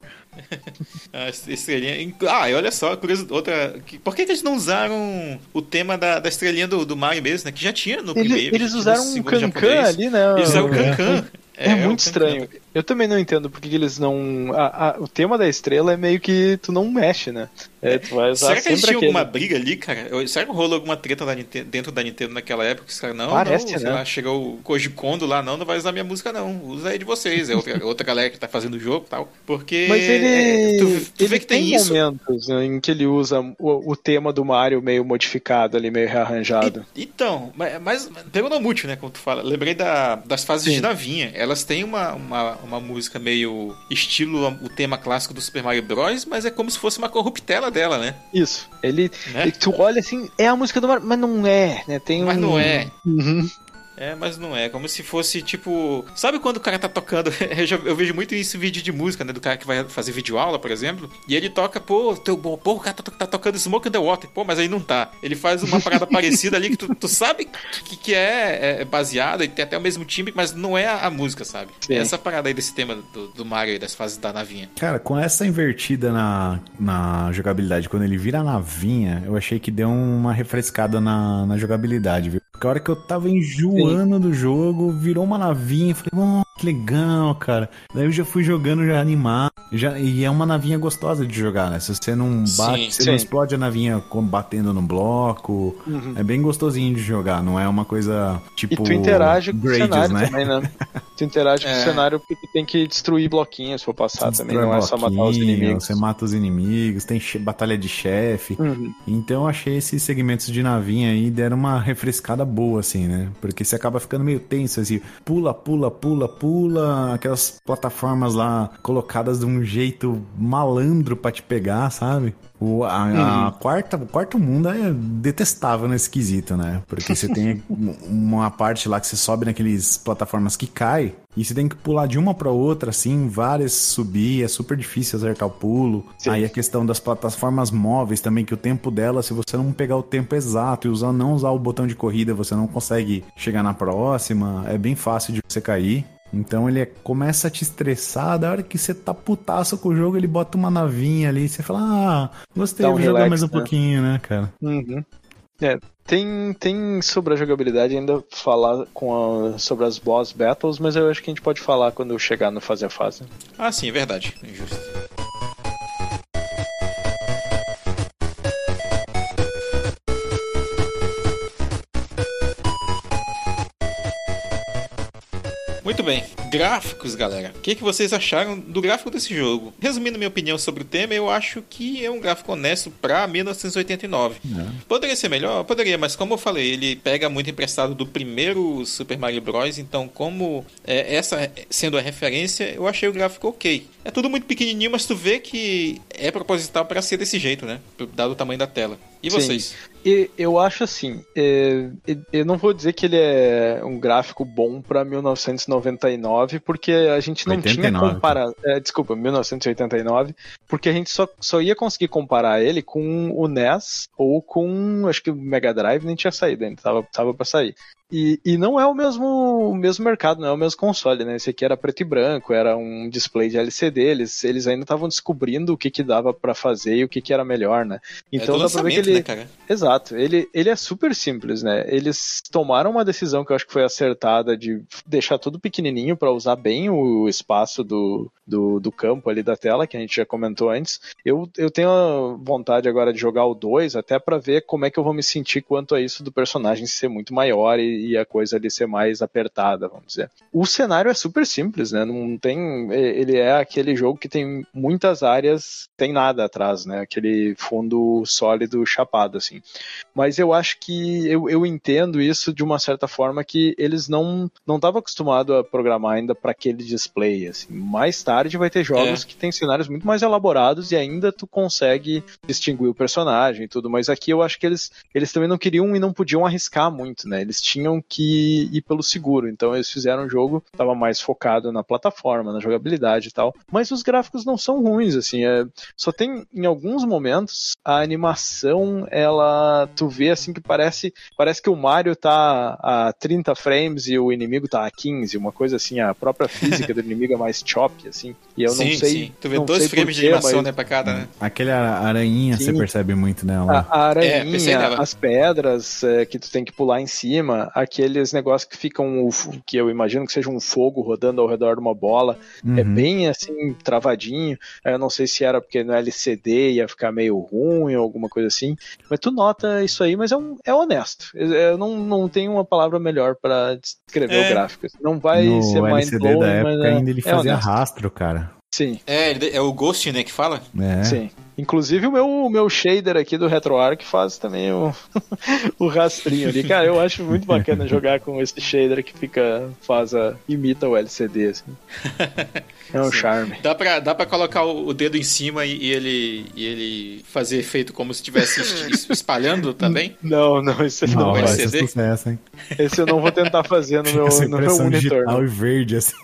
A [laughs] estrelinha. Ah, e olha só, curioso, outra. Por que, que eles não usaram o tema da, da estrelinha do, do Mario mesmo, né? Que já tinha no Eles, primeiro. eles tinha usaram um cancan ali, né? Eles usaram o É. cancan. É, o muito cancan. estranho. Eu também não entendo porque que eles não. a- a- o tema da estrela é meio que tu não mexe, né? É, tu vai usar Será que tinham aquele. alguma briga ali, cara? Será que rolou alguma treta da Nintendo- dentro da Nintendo naquela época? Os caras, não, Parece, não, né? lá, chegou o Koji Kondo lá, não, não vai usar minha música, não. Usa aí de vocês. É outra, [laughs] outra galera que tá fazendo o jogo e tal. Porque. Mas ele, é, tu, tu ele vê que tem, tem, isso. momentos né, em que ele usa o, o tema do Mario meio modificado ali, meio rearranjado. E- Então, mas, mas pegou no né? Como tu fala. Lembrei da- das fases Sim. de navinha. Elas têm uma, uma, uma música meio estilo o tema clássico do Super Mario Bros., mas é como se fosse uma corruptela dela, né? Isso. Ele, Né? Tu olha assim, é a música do Mario, mas não é, né? Tem Mas um- não é. Uhum. É, mas não é. Como se fosse tipo. Sabe quando o cara tá tocando? [laughs] Eu, já- eu vejo muito isso em vídeo de música, né? Do cara que vai fazer vídeo aula, por exemplo. E ele toca, pô, teu, pô, o cara tá, tá tocando Smoke in the Water. Pô, mas aí não tá. Ele faz uma parada [laughs] parecida ali que tu, tu sabe que, que é, é baseada e tem até o mesmo time, mas não é a, a música, sabe? Sim. Essa parada aí desse tema do, do Mario e das fases da navinha. Cara, com essa invertida na, na jogabilidade, quando ele vira a navinha, eu achei que deu uma refrescada na, na jogabilidade, viu? Porque a hora que eu tava enjoando do jogo, virou uma navinha, falei, que legal, cara. Daí eu já fui jogando já animado. Já, e é uma navinha gostosa de jogar, né? Se você não bate, Sim, você sim. não explode a navinha com- batendo no bloco. É bem gostosinho de jogar, não é uma coisa tipo. E tu interage com Gradius, o cenário né? também, né? Tu interage com É. o cenário porque tu tem que destruir bloquinhos pra passar também, não é só matar os inimigos. Você mata os inimigos, tem batalha de chefe. Uhum. Então eu achei esses segmentos de navinha aí deram uma refrescada boa, assim, né? Porque você acaba ficando meio tenso, assim, pula, pula, pula, pula, aquelas plataformas lá colocadas de um jeito malandro pra te pegar, sabe? O, a, a quarta, o quarto mundo é detestável nesse quesito, né? Porque você tem [laughs] uma parte lá que você sobe naqueles plataformas que cai e você tem que pular de uma pra outra, assim, várias subir, é super difícil acertar o pulo. Sim. Aí a questão das plataformas móveis também, que o tempo dela, se você não pegar o tempo exato e usar, não usar o botão de corrida, você não consegue chegar na próxima, é bem fácil de você cair. Então ele é- começa a te estressar, da hora que você tá putaço com o jogo, ele bota uma navinha ali, você fala, ah, gostei, um vou jogar mais um né? pouquinho, né, cara? Uhum. É, tem, tem sobre a jogabilidade ainda falar com a- sobre as boss battles, mas eu acho que a gente pode falar quando chegar no fase a fase. Ah, sim, é verdade. Injusto. Muito bem. Gráficos, galera. O que, que vocês acharam do gráfico desse jogo? Resumindo minha opinião sobre o tema, eu acho que é um gráfico honesto pra 1989. Poderia ser melhor? Poderia, mas como eu falei, ele pega muito emprestado do primeiro Super Mario Bros. Então, como é, essa sendo a referência, eu achei o gráfico ok. É tudo muito pequenininho, mas tu vê que é proposital pra ser desse jeito, né? Dado o tamanho da tela. E Sim. vocês? E eu acho assim, é, eu não vou dizer que ele é um gráfico bom pra 1999, porque a gente não 89, tinha comparar. É, desculpa, 1989, porque a gente só, só ia conseguir comparar ele com o NES ou com, acho que o Mega Drive nem tinha saído ainda, tava, tava pra sair. E, e não é o mesmo, o mesmo mercado, não é o mesmo console, né? Esse aqui era preto e branco, era um display de LCD, eles, eles ainda estavam descobrindo o que, que dava pra fazer e o que, que era melhor, né? Então é dá pra ver que ele. né? Exato, ele, ele é super simples, né? Eles tomaram uma decisão que eu acho que foi acertada de deixar tudo pequenininho para usar bem o espaço do, do, do, campo ali da tela, que a gente já comentou antes. Eu, eu tenho a vontade agora de jogar o 2, até para ver como é que eu vou me sentir quanto a isso do personagem ser muito maior e, e, a coisa ali ser mais apertada, vamos dizer. O cenário é super simples, né? Não tem. Ele é aquele jogo que tem muitas áreas, tem nada atrás, né? Aquele fundo sólido chapado, assim. Mas eu acho que eu, eu entendo isso de uma certa forma que eles não não estavam acostumados a programar ainda para aquele display, assim. Mais tarde vai ter jogos é. que tem cenários muito mais elaborados e ainda tu consegue distinguir o personagem e tudo, mas aqui eu acho que eles eles também não queriam e não podiam arriscar muito, né? Eles tinham que ir pelo seguro, então eles fizeram um jogo que estava mais focado na plataforma, na jogabilidade e tal. Mas os gráficos não são ruins, assim, é, só tem em alguns momentos a animação ela tu vê assim que parece parece que o Mario tá a 30 frames e o inimigo tá a 15, uma coisa assim, a própria física do inimigo é mais chop, assim. E eu sim, não sei. Sim. Tu vê dois frames de animação, mas... né, pra cada, né? Aquele aranhinha sim. você percebe muito, né? A, a aranhinha, é, as pedras é, que tu tem que pular em cima, aqueles negócios que ficam, que eu imagino que seja um fogo rodando ao redor de uma bola, uhum. é bem assim, travadinho. Eu não sei se era porque no LCD ia ficar meio ruim ou alguma coisa assim. Mas tu nota isso aí, mas é, um, é honesto. Eu não, não tenho uma palavra melhor para descrever É. o gráfico. Não vai no ser mind LCD da mas época é, ainda ele é fazia honesto. rastro, cara. Sim, É, é o Ghost, né, que fala? É. sim. Inclusive o meu, o meu shader aqui do RetroArch faz também o, [laughs] o rastrinho ali. Cara, eu acho muito bacana jogar com esse shader que fica, faz a, imita o LCD, assim. [laughs] É um charme. Dá pra, dá pra colocar o, dedo em cima e, e ele, e ele fazer efeito como se estivesse es- [laughs] espalhando também? Não, não, esse não, Não, vai ser LCD? sucesso, hein? Esse eu não vou tentar fazer no [laughs] meu, Essa no meu monitor. digital não. e verde, assim.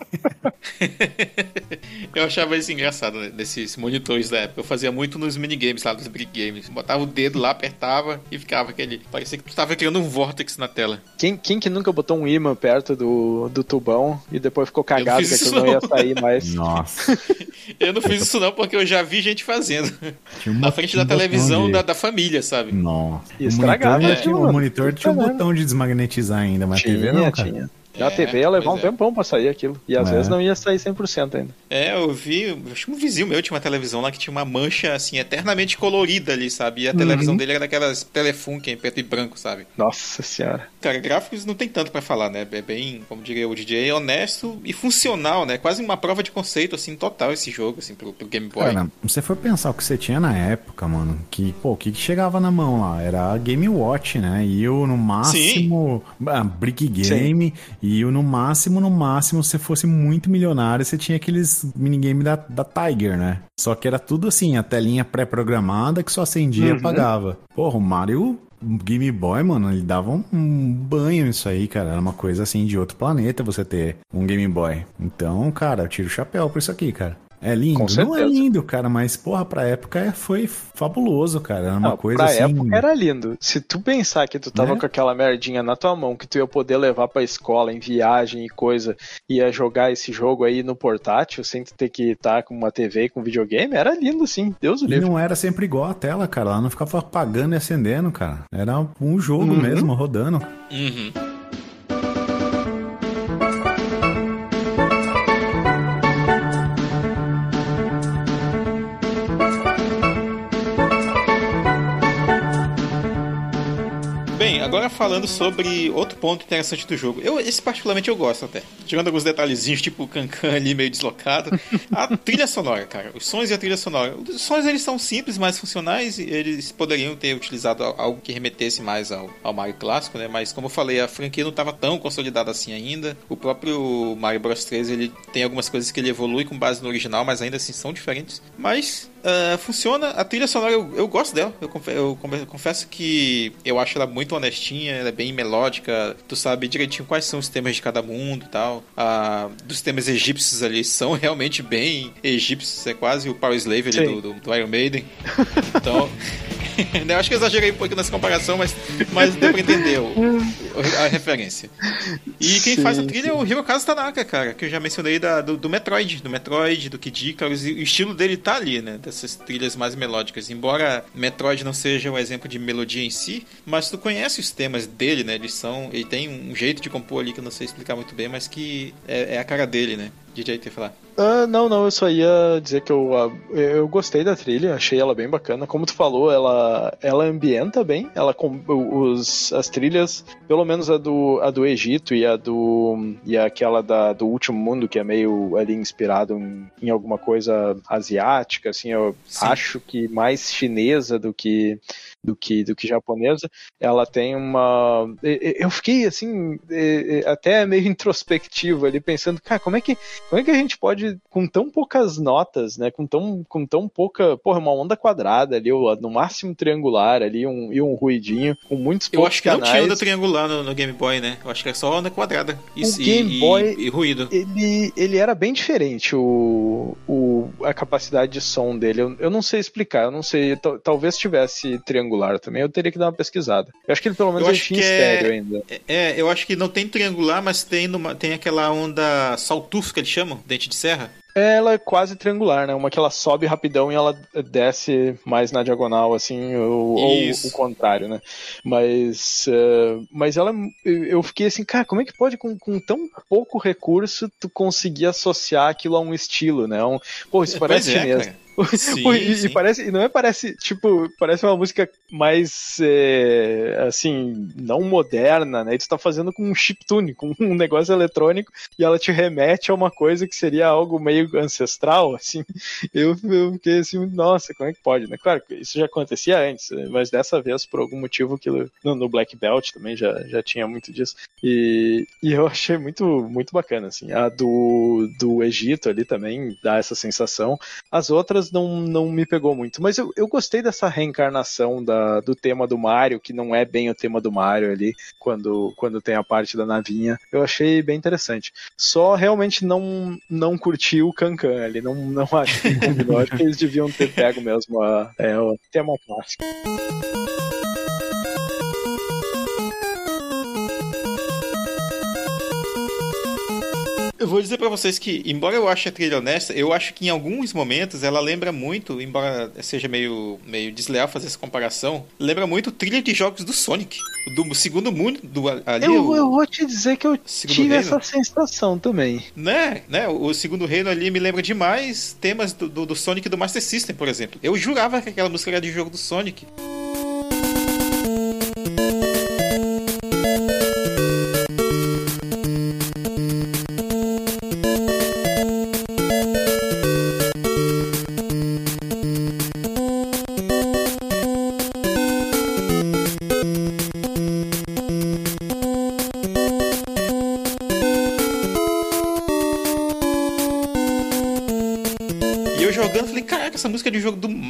[laughs] Eu achava isso engraçado, né, desses monitores da época. Eu fazia muito nos minigames lá, dos brick games. Botava o dedo lá, apertava e ficava aquele... Parecia que tu tava criando um vórtex na tela. Quem, quem que nunca botou um imã perto do, do tubão e depois ficou cagado que isso aquilo não ia sair mais? Nossa. [laughs] Eu não fiz isso não, porque eu já vi gente fazendo. Tinha um Na frente da televisão da, da família, sabe? Nossa. E o estragava, monitor, né, tinha, o monitor tinha um botão de desmagnetizar ainda, mas a TV Tinha, não, cara. tinha. A É, TV ia levar um é. tempão pra sair aquilo. E às É. vezes não ia sair 100% ainda. É, eu vi, acho que um vizinho meu tinha uma televisão lá que tinha uma mancha, assim, eternamente colorida ali, sabe? E a televisão dele era daquelas Telefunken, preto e branco, sabe? Nossa senhora. Cara, gráficos não tem tanto pra falar, né? É bem, como diria o DJ, honesto e funcional, né? Quase uma prova de conceito, assim, total esse jogo, assim, pro, pro Game Boy. Cara, se você for pensar o que você tinha na época, mano, que, pô, o que, que chegava na mão lá? Era a Game Watch, né? E o no máximo. Ah, Brick Game. E no máximo, no máximo, se você fosse muito milionário, você tinha aqueles minigame da, da Tiger, né? Só que era tudo assim, a telinha pré-programada que só acendia e Uhum. apagava. Porra, o Mario. Game Boy, mano, ele dava um, um banho nisso aí, cara. Era uma coisa assim de outro planeta você ter um Game Boy. Então, cara, eu tiro o chapéu por isso aqui, cara. É lindo? Não é lindo, cara, mas, porra, pra época é- foi fabuloso, cara. Era uma Não, coisa pra assim. época era lindo. Se tu pensar que tu tava Né? com aquela merdinha na tua mão, que tu ia poder levar pra escola em viagem e coisa, ia jogar esse jogo aí no portátil, sem tu ter que estar com uma TV e com videogame, era lindo sim. Deus o E livre. não era sempre igual a tela, cara. Ela não ficava apagando e acendendo, cara. Era um jogo Uhum. mesmo, rodando. Uhum. Agora falando sobre outro ponto interessante do jogo. Eu, esse particularmente eu gosto até. Tirando alguns detalhezinhos, tipo o Cancan ali meio deslocado. A [laughs] trilha sonora, cara. Os sons e a trilha sonora. Os sons eles são simples, mas funcionais. Eles poderiam ter utilizado algo que remetesse mais ao, ao Mario clássico, né? Mas como eu falei, a franquia não estava tão consolidada assim ainda. O próprio Mario Bros 3 ele tem algumas coisas que ele evolui com base no original, mas ainda assim são diferentes. Mas Uh, funciona, a trilha sonora eu, eu gosto dela. Eu, confe eu, confesso que eu acho ela muito honestinha, ela é bem melódica. Tu sabe direitinho quais são os temas de cada mundo e tal. Uh, dos temas egípcios ali são realmente bem egípcios, é quase o Power Slave ali do, do, do Iron Maiden. Então. [laughs] eu acho que eu exagerei um pouco nessa comparação, mas, mas deu pra entender o, a referência. E quem sim, faz a trilha sim. é o Hirokazu Tanaka, cara, que eu já mencionei da, do, do Metroid, do Metroid, do Kid Icarus, e o estilo dele tá ali, né? Dessas trilhas mais melódicas. Embora Metroid não seja um exemplo de melodia em si, mas tu conhece os temas dele, né? Eles são. Ele tem um jeito de compor ali que eu não sei explicar muito bem, mas que é, é a cara dele, né? DJ ter falar. Uh, não, não, eu só ia dizer que eu, uh, eu gostei da trilha, achei ela bem bacana. Como tu falou, ela, ela ambienta bem, ela com os, as trilhas, pelo menos a do, a do Egito e a do e aquela da, do Último Mundo, que é meio ali inspirado em, em alguma coisa asiática, assim, eu Sim. acho que mais chinesa do que do que, do que japonesa, ela tem uma. Eu fiquei assim, até meio [laughs] introspectivo ali, pensando, cara, como é que, como é que a gente pode, com tão poucas notas, né? Com tão, com tão pouca. Porra, uma onda quadrada ali, no máximo triangular ali, um, e um ruidinho, com muitos Eu acho que canais. não tinha onda triangular no, no, Game Boy, né? Eu acho que é só onda quadrada. E, o Game e, Boy, e, e ruído. Ele, ele era bem diferente, o, o, a capacidade de som dele. Eu, eu não sei explicar, eu não sei. Talvez tivesse triangular triangular também, eu teria que dar uma pesquisada. Eu acho que ele pelo menos eu é tinha estéreo é, ainda. É, eu acho que não tem triangular, mas tem, numa, tem aquela onda saltuf que eles chamam, dente de serra. Ela é quase triangular, né? Uma que ela sobe rapidão e ela desce mais na diagonal, assim, ou, ou o contrário, né? Mas, uh, mas ela, eu fiquei assim, cara, como é que pode com, com tão pouco recurso tu conseguir associar aquilo a um estilo, né? Um, pô, isso parece é, chinês. Sim, e, sim. e, parece, não é parece, tipo, parece uma música mais, é, assim, não moderna, né? E tu tá fazendo com um chiptune, com um negócio eletrônico, e ela te remete a uma coisa que seria algo meio ancestral, assim. Eu, eu fiquei assim, nossa, como é que pode, né? Claro que isso já acontecia antes, mas dessa vez, por algum motivo, aquilo no, no Black Belt também já, já tinha muito disso. E, e eu achei muito, muito bacana, assim. A do, do Egito ali também dá essa sensação. As outras não, não me pegou muito. Mas eu, eu gostei dessa reencarnação da, do tema do Mario, que não é bem o tema do Mario ali, quando, quando tem a parte da navinha. Eu achei bem interessante. Só realmente não, não curti o Cancan ali. Não, não [laughs] acho que combinou. acho que eles deviam ter pego mesmo a, é, o tema clássico. Eu vou dizer para vocês que, embora eu ache a trilha honesta, eu acho que em alguns momentos ela lembra muito, embora seja meio, meio desleal fazer essa comparação, lembra muito trilha de jogos do Sonic. Do segundo mundo do ali. Eu, o, eu vou te dizer que eu tive reino. essa sensação também. Né, né? O segundo reino ali me lembra demais temas do, do, do Sonic do Master System, por exemplo. Eu jurava que aquela música era de jogo do Sonic.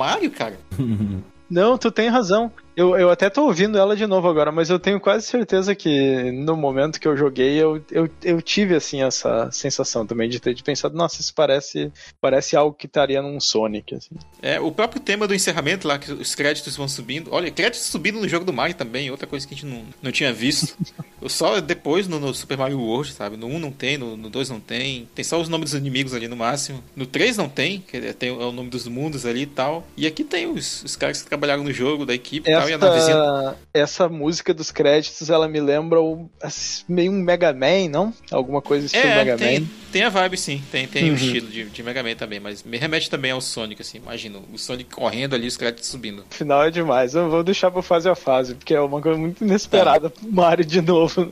Mario, cara. [laughs] Não, tu tem razão. Eu, eu até tô ouvindo ela de novo agora, mas eu tenho quase certeza que no momento que eu joguei, eu, eu, eu tive assim essa sensação também de ter de pensado, nossa, isso parece, parece algo que estaria num Sonic. Assim. É, o próprio tema do encerramento lá, que os créditos vão subindo. Olha, créditos subindo no jogo do Mario também, outra coisa que a gente não, não tinha visto. [laughs] só depois no, no, Super Mario World, sabe? No 1 não tem, no, no 2 não tem. Tem só os nomes dos inimigos ali no máximo. No 3 não tem, que é, tem é o nome dos mundos ali e tal. E aqui tem os, os caras que trabalharam no jogo, da equipe. É essa, essa música dos créditos, ela me lembra o- meio um Mega Man, não? Alguma coisa estilo É, Mega tem, Man. tem a vibe sim, tem, tem Uhum. o estilo de, de Mega Man também, mas me remete também ao Sonic, assim, imagina, o Sonic correndo ali, os créditos subindo. Final é demais. Eu vou deixar pra fase a fase, porque é uma coisa muito inesperada pro Mario de novo.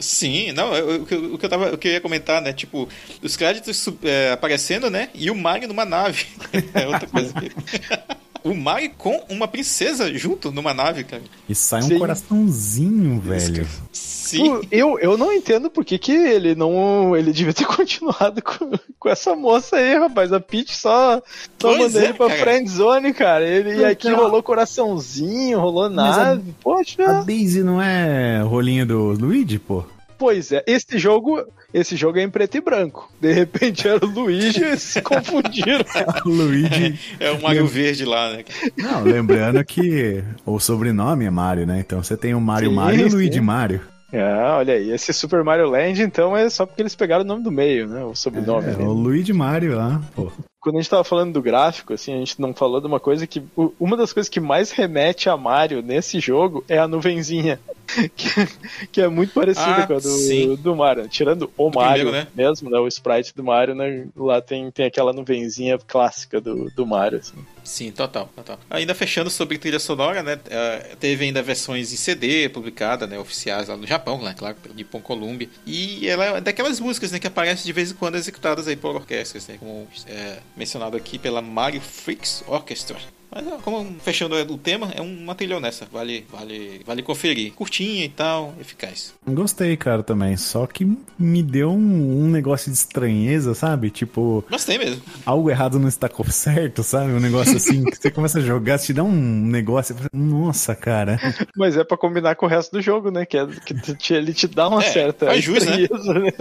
Sim, não, eu- o que eu, o que eu tava, o que eu ia comentar, né, tipo, os créditos é, aparecendo, né, e o Mario numa nave, [laughs] é outra coisa que... O Mario com uma princesa junto numa nave, cara. E sai um Sim. coraçãozinho, velho. Sim. Eu, eu não entendo por que, que ele não. Ele devia ter [laughs] continuado com, com essa moça aí, rapaz. A Peach só, só Pois mandou é, ele pra cara. friendzone, cara. Ele, e aqui cara. rolou coraçãozinho, rolou Mas a- nave. Poxa. A Daisy não é rolinho do Luigi, pô? Pois é, esse jogo, esse jogo é em preto e branco. De repente era o Luigi e eles se confundiram. [laughs] O Luigi. É o Mario Verde lá, né? Não, lembrando que o sobrenome é Mario, né? Então você tem o Mario Sim, Mario e o sim. Luigi Mario. Ah, olha aí, esse Super Mario Land, então, é só porque eles pegaram o nome do meio, né? O sobrenome. É, o Luigi Mario lá, pô. Quando a gente tava falando do gráfico, assim, a gente não falou de uma coisa que. Uma das coisas que mais remete a Mario nesse jogo é a nuvenzinha. [laughs] Que, que é muito parecida Ah, com a do, do Mario. Tirando o Mario primeiro, né? mesmo, né? O sprite do Mario, né? Lá tem, tem aquela nuvenzinha clássica do, do Mario, assim. Sim, total, total. Ainda fechando sobre trilha sonora, né? eh, Teve ainda versões em CD publicada, né? Oficiais lá no Japão, né? Claro, Nippon Columbia. E ela é daquelas músicas, né? Que aparecem de vez em quando executadas aí por orquestras, né? Como é, mencionado aqui pela Mario Freaks Orchestra. Mas como fechando o tema, é uma trilha honesta. Vale, vale, vale conferir. Curtinha e tal, eficaz. Gostei, cara, também. Só que me deu um, um negócio de estranheza, sabe? Tipo, Mas tem mesmo. algo errado não está certo, sabe? Um negócio assim que você começa a jogar, te dá um negócio. você fala, Nossa, cara. Mas é pra combinar com o resto do jogo, né? Que, é, que te- ele te dá uma É, certa faz jus, né? estranheza, né?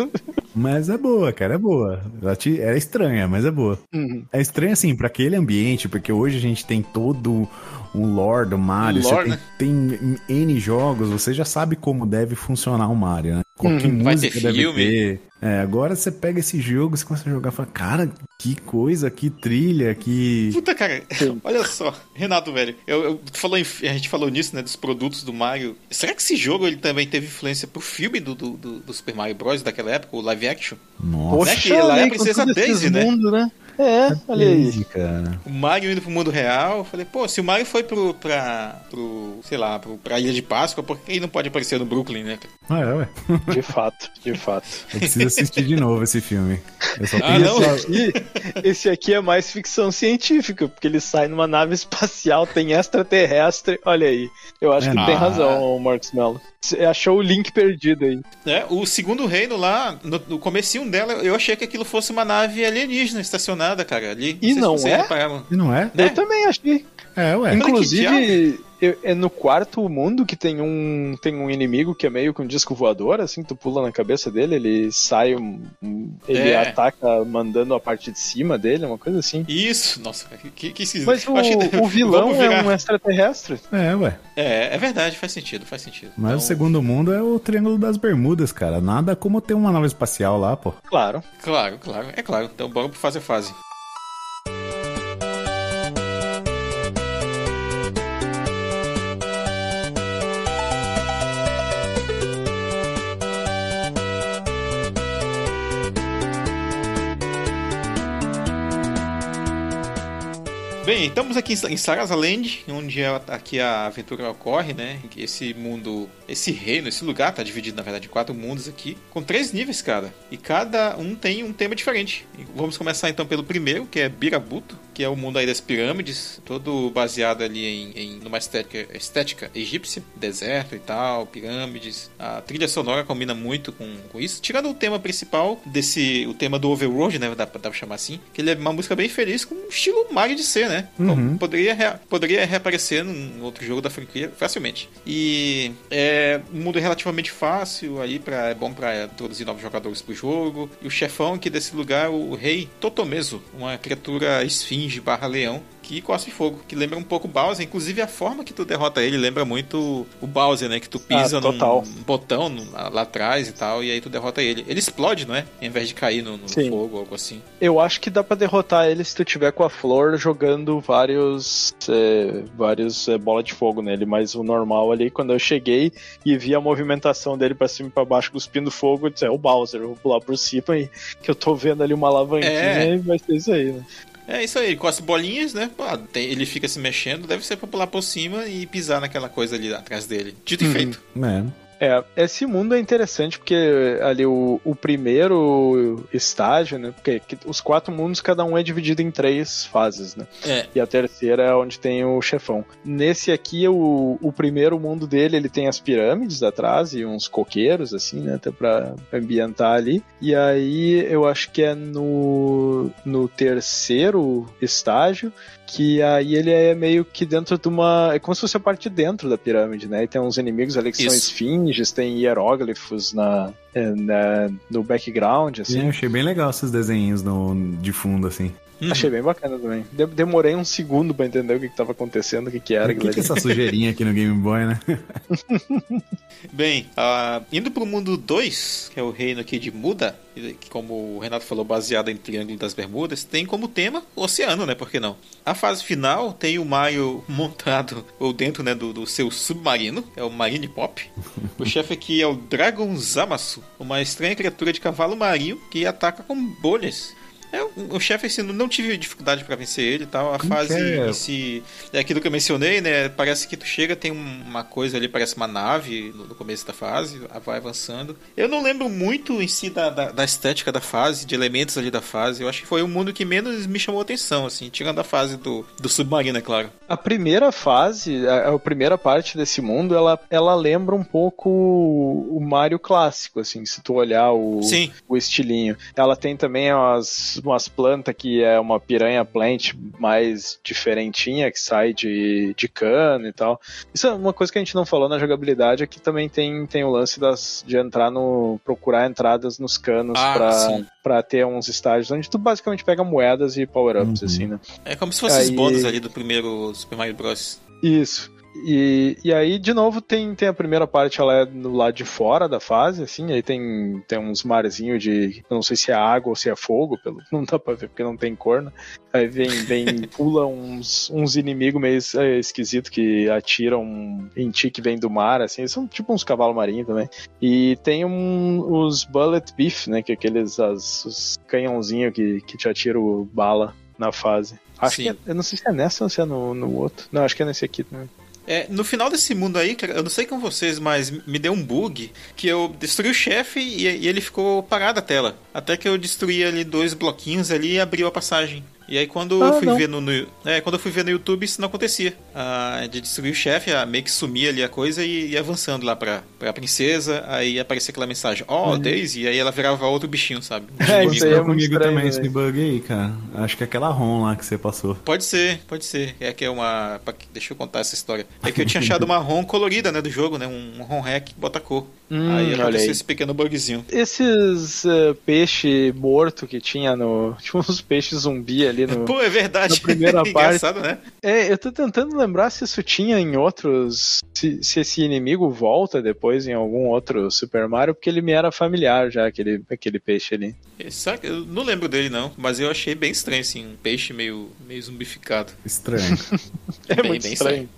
Mas é boa, cara, é boa. Ela te- É estranha, mas é boa. Uhum. É estranho, assim, pra aquele ambiente, porque hoje a gente tem todo um lore do Mario, lore, você tem, tem N jogos, você já sabe como deve funcionar o Mario, né? Qual que Vai música ter deve filme. ter. É, agora você pega esse jogo, você começa a jogar e fala, cara, que coisa, que trilha, que... Puta, cara, [laughs] olha só, Renato, velho, eu, eu- falou em- a gente falou nisso, né, dos produtos do Mario. Será que esse jogo ele também teve influência pro filme do, do, do- Super Mario Bros. daquela época, o live action? Nossa, Né, que lá é a né, princesa Daisy, né? mundos, né? É, olha aí. Cara. O Mario indo pro mundo real, eu falei, pô, se o Mario foi pro, pra, pro, sei lá, pro, pra Ilha de Páscoa, por que ele não pode aparecer no Brooklyn, né? Ah, é, ué. De fato, de fato. [laughs] Eu preciso assistir de novo esse filme. Eu só Ah, não? Esse aqui, esse aqui é mais ficção científica, porque ele sai numa nave espacial, tem extraterrestre. Olha aí. Eu acho É, que tem ah. razão, o Marcos Mello. Você achou o link perdido aí. É, o segundo reino lá, no, no comecinho dela, eu achei que aquilo fosse uma nave alienígena estacionada, cara, ali. E não vocês é? E não é? Né? Eu também achei. É, ué. que Inclusive, é no quarto mundo que tem um, tem um inimigo que é meio com um disco voador, assim, tu pula na cabeça dele, ele sai, um, um- ele É. ataca mandando a parte de cima dele, uma coisa assim. Isso, nossa, cara, que, que esquisito. Mas o, achei- o [laughs] vilão Vamos é um extraterrestre. É, ué. É, é verdade, faz sentido, faz sentido. Mas Então, o segundo mundo é o Triângulo das Bermudas, cara. Nada como ter uma nave espacial lá, pô. Claro. Claro, claro, é claro. Então bora pro fase Bem, estamos aqui em Sarasa Land, onde é- aqui a aventura ocorre, né? Esse mundo, esse reino, esse lugar tá dividido na verdade em quatro mundos aqui, com três níveis, cara. E cada um tem um tema diferente. E Vamos começar então pelo primeiro, que é Birabuto, que é o mundo aí das pirâmides, todo baseado ali em, em numa estética, estética egípcia, deserto e tal, pirâmides. A trilha sonora combina muito com, com isso, tirando o tema principal desse, o tema do Overworld, né? Dá, pra- dá pra chamar assim, que ele é uma música bem feliz com um estilo Mario de ser, né? Como poderia, rea- poderia reaparecer num outro jogo da franquia facilmente. E é um mundo relativamente fácil aí para é bom para introduzir novos jogadores pro jogo. E o chefão aqui desse lugar é o rei Totomezo, uma criatura esfinge barra leão que cospe fogo, que lembra um pouco o Bowser. Inclusive a forma que tu derrota ele lembra muito o Bowser, né? Que tu pisa Ah, num total. botão no- lá atrás e tal, e aí tu derrota ele. Ele explode, não é? Em vez de cair no, no fogo ou algo assim. Eu acho que dá pra derrotar ele se tu tiver com a flor jogando vários é, vários é, bola de fogo nele, mas o normal ali, quando eu cheguei e vi a movimentação dele pra cima e pra baixo cuspindo fogo, eu disse, é o Bowser, eu vou pular por cima e que eu tô vendo ali uma alavanquinha É. e vai ser isso aí, né? É isso aí, ele cospe bolinhas, né? Pô, tem- ele fica se mexendo, deve ser pra pular por cima e pisar naquela coisa ali atrás dele. Dito e feito. É. É, esse mundo é interessante porque ali o, o primeiro estágio, né? Porque que- os quatro mundos, cada um é dividido em três fases, né? É. E a terceira é onde tem o chefão. Nesse aqui, o, o primeiro mundo dele, ele tem as pirâmides atrás e uns coqueiros, assim, né? Até pra pra ambientar ali. E aí, eu acho que é no, no terceiro estágio que aí ele é meio que dentro de uma. É como se fosse a parte de dentro da pirâmide, né? E tem uns inimigos ali que são Isso. esfinges, tem hieróglifos na, é, na- no background, Sim, assim. eu achei bem legal esses desenhos no, de fundo, assim. Uhum. Achei bem bacana também. De- demorei um segundo pra entender o que, que tava acontecendo, o que, que era O aquilo que, que é essa sujeirinha aqui no Game Boy, né? [laughs] Bem, ah, indo pro mundo 2, que é o reino aqui de Muda, que como o Renato falou, baseado em Triângulo das Bermudas, tem como tema o oceano, né? Por que não? A fase final tem o Mario montado, ou dentro né, do, do seu submarino, é o Marine Pop. O chefe aqui é o Dragon Zamasu, uma estranha criatura de cavalo marinho que ataca com bolhas. É, o chefe assim, não tive dificuldade pra vencer ele e tal. A Como fase é? em si é aquilo que eu mencionei, né? Parece que tu chega, tem um- uma coisa ali, parece uma nave no, no começo da fase, vai avançando. Eu não lembro muito em si da, da, da estética da fase, de elementos ali da fase. Eu acho que foi o mundo que menos me chamou atenção, assim, tirando a fase do, do submarino, é claro. A primeira fase, a, a primeira parte desse mundo, ela, ela lembra um pouco o Mario clássico, assim, se tu olhar o, Sim. o estilinho. Ela tem também umas, umas plantas que é uma piranha plant mais diferentinha, que sai de, de cano e tal. Isso é uma coisa que a gente não falou na jogabilidade, é que também tem, tem o lance das, de entrar no. procurar entradas nos canos Ah, pra, pra ter uns estágios onde tu basicamente pega moedas e power-ups, Uhum. assim, né? É como se fossem os Aí- bônus ali do primeiro Super Mario Bros. Isso. E, e aí, de novo, tem, tem a primeira parte, ela é no lado de fora da fase, assim, aí tem, tem uns marzinhos de. eu Não sei se é água ou se é fogo, pelo, [laughs] não dá pra ver porque não tem cor, né? Aí vem, vem [laughs] pula uns, uns inimigos meio é, esquisitos que atiram em ti que vem do mar, assim, são tipo uns cavalos marinhos também. E tem um, os Bullet Beef, né? Que é aqueles as, os canhãozinhos que, que te atiram bala na fase. Acho Sim. que é, eu não sei se é nessa ou se é no, no outro. Não, acho que é nesse aqui também. É, no final desse mundo aí, cara, eu não sei com vocês, mas me deu um bug que eu destruí o chefe e, e ele ficou parado a tela. Até que eu destruí ali dois bloquinhos ali e abriu a passagem. E aí quando Ah, eu fui não. ver no, no- é, quando eu fui ver no YouTube isso não acontecia. Ah, de destruir o chefe, meio que sumia ali a coisa e ia avançando lá pra, pra princesa, aí aparecia aquela mensagem, ó, Daisy, e aí ela virava outro bichinho, sabe? Um. É, isso aí é comigo estranho, também esse bug aí, cara. Acho que é aquela ROM lá que você passou. Pode ser, pode ser. É que é uma. Deixa eu contar essa história. É que eu tinha achado uma ROM colorida, né, do jogo, né? Um, ROM hack bota cor. Hum, aí olha aconteceu esse pequeno bugzinho. Esses eh, peixe morto que tinha no. [laughs] Tipo uns peixes zumbi ali no. Pô, é verdade. na primeira [laughs] parte. Engraçado, né? É, eu tô tentando lembrar se isso tinha em outros. Se, se esse inimigo volta depois em algum outro Super Mario, porque ele me era familiar já, aquele, aquele peixe ali. Sabe, eu não lembro dele, não. Mas eu achei bem estranho, assim. Um peixe meio, meio zumbificado. Estranho. [laughs] É Bem- muito bem estranho. Estranho.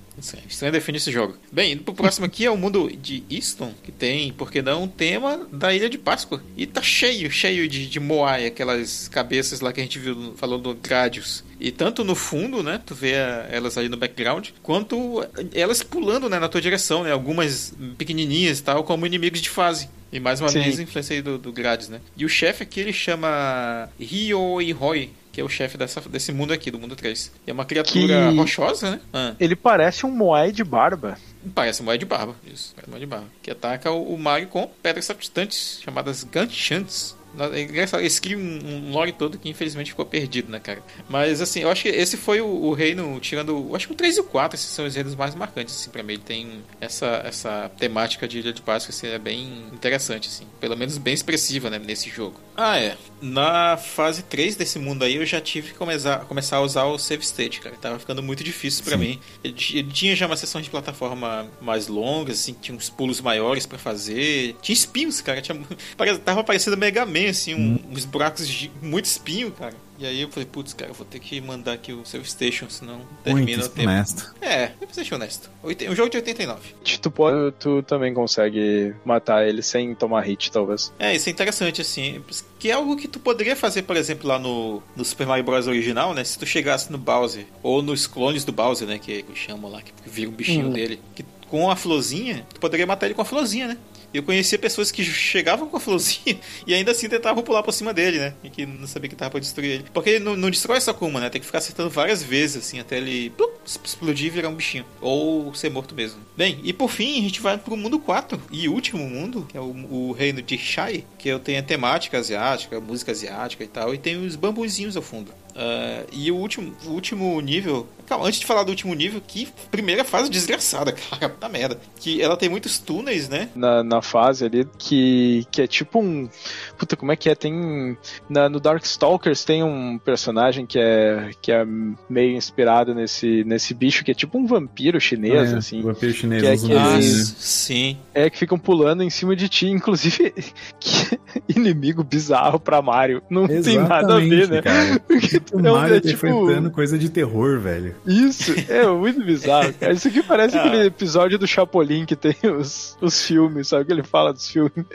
Estranho definir esse jogo. Bem, indo pro próximo aqui é o mundo de Easton, que tem, por que não, um tema da Ilha de Páscoa. E tá cheio, cheio de, de Moai, aquelas cabeças lá que a gente viu, falou do Gradius. E tanto no fundo, né, tu vê elas ali no background, quanto elas pulando, né, na tua direção, né, algumas pequenininhas e tal, como inimigos de fase. E mais uma Sim. vez, influência aí do, do Gradius, né. E o chefe aqui, ele chama Ryo Ihoi, que é o chefe dessa, desse mundo aqui, do mundo 3. E é uma criatura Que- rochosa, né? Ah. Ele parece um Moai de barba. Parece moeda de barba, isso, parece moeda de barba. Que ataca o, o Mario com pedras substantes, chamadas Ganchantes. É eles criam um, um lore todo que infelizmente ficou perdido, né, cara? Mas assim, eu acho que esse foi o, o reino, tirando. Acho que o 3 e o 4, esses são os reinos mais marcantes, assim, pra mim. Ele tem essa, essa temática de Ilha de Páscoa, assim, é bem interessante, assim. Pelo menos bem expressiva, né, nesse jogo. Ah, é. Na fase 3 desse mundo aí, eu já tive que começar, começar a usar o save state, cara. Tava ficando muito difícil para mim. Ele, ele, tinha já uma sessão de plataforma mais longa, assim, tinha uns pulos maiores para fazer. Tinha espinhos, cara. Tinha, [laughs] tava parecendo Mega Man, assim, um, hum. uns buracos de muito espinho, cara. E aí eu falei, putz, cara, eu vou ter que mandar aqui o save station, senão termina o tempo. honesto. É, eu ser honesto. Um jogo de 89. Tu, pode, tu também consegue matar ele sem tomar hit, talvez. É, isso é interessante, assim. Que é algo que tu poderia fazer, por exemplo, lá no, no Super Mario Bros. original, né? Se tu chegasse no Bowser, ou nos clones do Bowser, né? Que, que chamam lá, que vira um bichinho uhum. dele. Que com a florzinha, tu poderia matar ele com a florzinha, né? Eu conhecia pessoas que chegavam com a florzinha [laughs] e ainda assim tentavam pular por cima dele, né? E que não sabia que tava pra destruir ele. Porque ele não, não destrói essa Kuma, né? Tem que ficar acertando várias vezes, assim, até ele plup, explodir e virar um bichinho. Ou ser morto mesmo. Bem, e por fim, a gente vai pro mundo 4 e último mundo, que é o, o reino de Shai, que eu tenho a temática asiática, música asiática e tal, e tem os bambuzinhos ao fundo. Uh, e o último, o último nível. Calma, antes de falar do último nível, que primeira fase desgraçada, [laughs] cara, da merda. Que ela tem muitos túneis, né? Na, na fase ali, que, que é tipo um. Puta, como é que é? Tem. Na, no Darkstalkers tem um personagem que é, que é meio inspirado nesse, nesse bicho, que é tipo um vampiro chinês, é, assim. Vampiro chinês, que é que ah, sim. É, que ficam pulando em cima de ti, inclusive. [laughs] que inimigo bizarro pra Mario. Não Exatamente, tem nada a ver, né? Cara. [laughs] O é Mario é, tipo... enfrentando coisa de terror, velho. Isso, é muito bizarro. Cara. Isso aqui parece ah. aquele episódio do Chapolin que tem [laughs] os, os filmes, sabe? Que ele fala dos filmes.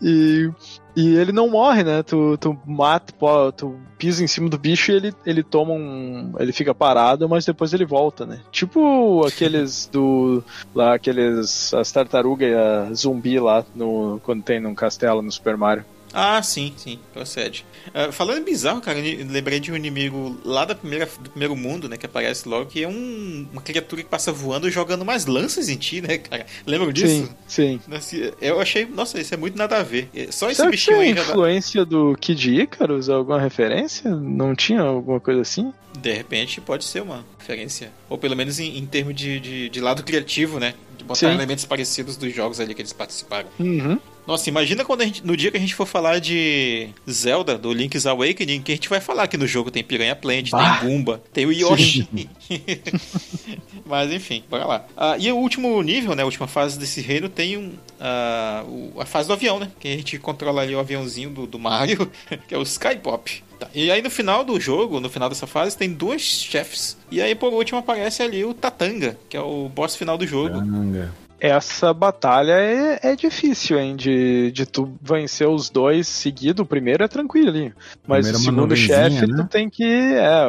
E e ele não morre, né? Tu, tu mata, tu pisa em cima do bicho e ele, ele toma um. Ele fica parado, mas depois ele volta, né? Tipo aqueles do. lá, aqueles. as tartarugas zumbi lá no, quando tem num castelo no Super Mario. Ah, sim, sim, procede. Uh, falando em bizarro, cara, lembrei de um inimigo lá da primeira, do primeiro mundo, né, que aparece logo, que é um, uma criatura que passa voando jogando mais lanças em ti, né, cara? Lembram disso? Sim, sim. Eu achei, nossa, isso é muito nada a ver. É, só esse Será bichinho que aí já influência dá... do Kid Icarus, alguma referência? Não tinha alguma coisa assim? De repente pode ser uma referência. Ou pelo menos em, em termos de, de, de, lado criativo, né? De botar sim. elementos parecidos dos jogos ali que eles participaram. Uhum. Nossa, imagina quando a gente, no dia que a gente for falar de Zelda, do Link's Awakening, que a gente vai falar que no jogo tem Piranha Plant, bah. tem Goomba, tem o Yoshi. [laughs] Mas enfim, bora lá. Ah, e o último nível, né, a última fase desse reino tem um, ah, a fase do avião, né? Que a gente controla ali o aviãozinho do, do Mario, [laughs] que é o Skypop. Tá. E aí no final do jogo, no final dessa fase, tem dois chefes. E aí por último aparece ali o Tatanga, que é o boss final do jogo. Tatanga essa batalha é, é difícil, hein? De, de tu vencer os dois seguido. O primeiro é tranquilo ali. Mas primeiro o segundo chefe, né? tu tem que. É,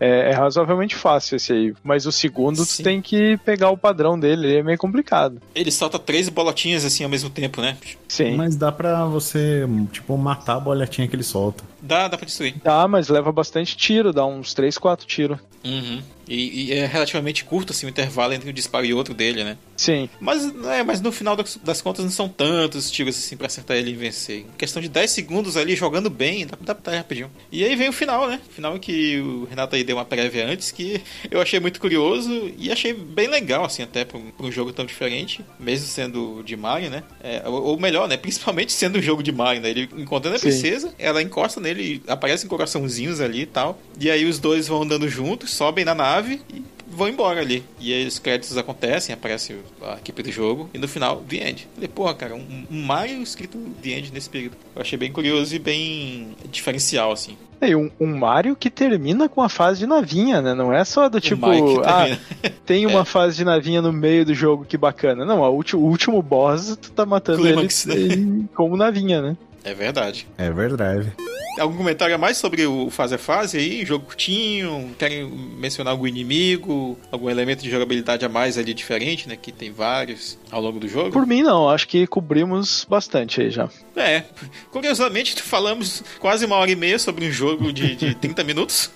é, é, razoavelmente fácil esse aí. Mas o segundo, Sim. tu tem que pegar o padrão dele. Ele é meio complicado. Ele solta três bolotinhas assim ao mesmo tempo, né? Sim. Mas dá pra você, tipo, matar a boletinha que ele solta. Dá, dá pra destruir. Dá, mas leva bastante tiro, dá uns 3, 4 tiros. Uhum. E, e, é relativamente curto assim, o intervalo entre um disparo e outro dele, né? Sim. Mas, é, mas no final das, das contas não são tantos tiros assim pra acertar ele e vencer. Em questão de 10 segundos ali jogando bem, dá, dá pra rapidinho. E aí vem o final, né? O final que o Renato aí deu uma prévia antes, que eu achei muito curioso e achei bem legal, assim, até pra um, pra um jogo tão diferente, mesmo sendo de Mario, né? É, ou, ou, melhor, né? [laughs] Principalmente sendo um jogo de Mario, né? Ele encontrando a Sim. princesa, ela encosta nele, aparecem coraçãozinhos ali e tal. E aí os dois vão andando juntos, sobem na nave e vão embora ali. E aí os créditos acontecem, aparece a equipe do jogo, e no final, The End. Falei, porra, cara, um, um Mario escrito The End nesse período. Eu achei bem curioso e bem diferencial, assim. E um, um Mario que termina com a fase de navinha, né? Não é só do tipo, ah, [laughs] tem uma é. fase de navinha no meio do jogo, que bacana. Não, o último boss, tu tá matando Climax, ele né? como navinha, né? É verdade. É verdade. Algum comentário a mais sobre o fase a fase aí? Jogo curtinho? Querem mencionar algum inimigo? Algum elemento de jogabilidade a mais ali diferente, né? Que tem vários ao longo do jogo? Por mim, não. Acho que cobrimos bastante aí já. É. Curiosamente, falamos quase uma hora e meia sobre um jogo de, de [laughs] 30 minutos.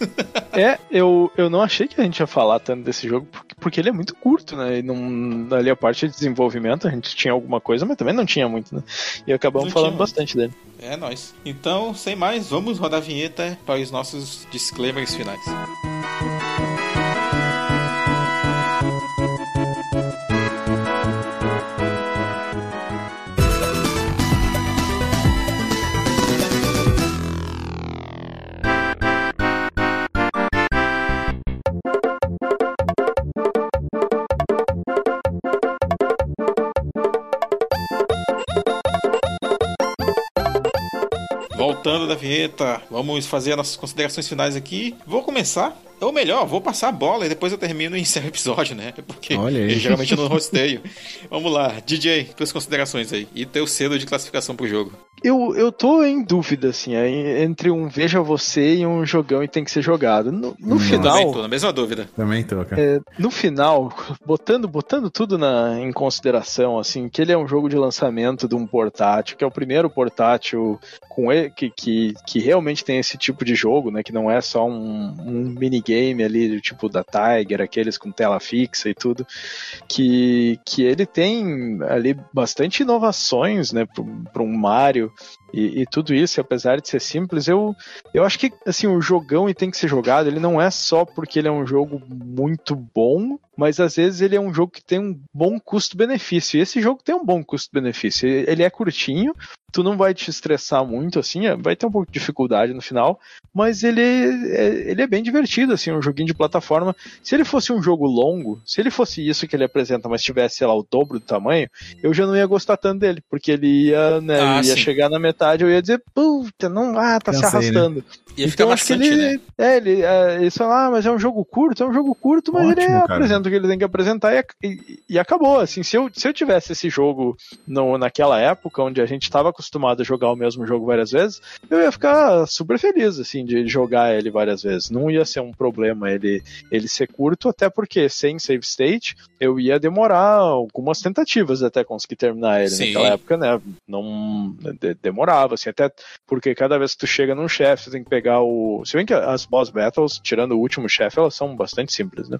é, eu, eu não achei que a gente ia falar tanto desse jogo, porque porque ele é muito curto, né? E não, ali a parte de desenvolvimento a gente tinha alguma coisa, mas também não tinha muito, né? E acabamos Não falando tinha bastante dele. É nóis. Então, sem mais, vamos rodar a vinheta para os nossos disclaimers finais. Voltando da vinheta, vamos fazer as nossas considerações finais aqui. Vou começar, ou melhor, vou passar a bola e depois eu termino e encerro o episódio, né? Porque eu geralmente não [laughs] rosteio. vamos lá, DJ, tuas considerações aí. E teu selo de classificação pro jogo. Eu, eu tô em dúvida, assim, é entre um Veja Você e um jogão e tem que ser jogado. No, no Nossa. Também final. tô na mesma dúvida. Também tô, cara. É, no final, botando, botando tudo na, em consideração, assim, que ele é um jogo de lançamento de um portátil, que é o primeiro portátil com ele, que, que, que realmente tem esse tipo de jogo, né? Que não é só um, um minigame ali, do tipo da Tiger, aqueles com tela fixa e tudo. Que, que ele tem ali bastante inovações, né? Para um Mario e, e tudo isso, apesar de ser simples, eu, eu acho que assim, o jogão e tem que ser jogado, ele não é só porque ele é um jogo muito bom, mas às vezes ele é um jogo que tem um bom custo-benefício. E esse jogo tem um bom custo-benefício. Ele é curtinho, tu não vai te estressar muito, assim, é, vai ter um pouco de dificuldade no final, mas ele é, ele é bem divertido, assim, um joguinho de plataforma. Se ele fosse um jogo longo, se ele fosse isso que ele apresenta, mas tivesse, sei lá, o dobro do tamanho, eu já não ia gostar tanto dele, porque ele ia, né, Ah, ia sim. chegar na metade, eu ia dizer, puta, não, ah, tá se Cansei, né? arrastando. Ia ficar Então, acho que bastante, ele, né? é, ele, é, eles falam, ah, mas é um jogo curto, é um jogo curto, mas ele Ótimo, cara. apresenta o que ele tem que apresentar e, e- e acabou, assim, se eu, se eu tivesse esse jogo no, naquela época, onde a gente estava acostumado a jogar o mesmo jogo várias vezes, eu ia ficar super feliz, assim, de jogar ele várias vezes, não ia ser um problema ele, ele ser curto, até porque sem save state, eu ia demorar algumas tentativas até conseguir terminar ele, Sim. naquela época, né, não de- demorava, assim, até porque cada vez que tu chega num chefe, você tem que pegar o. Se bem que as boss battles, tirando o último chefe, elas são bastante simples, né?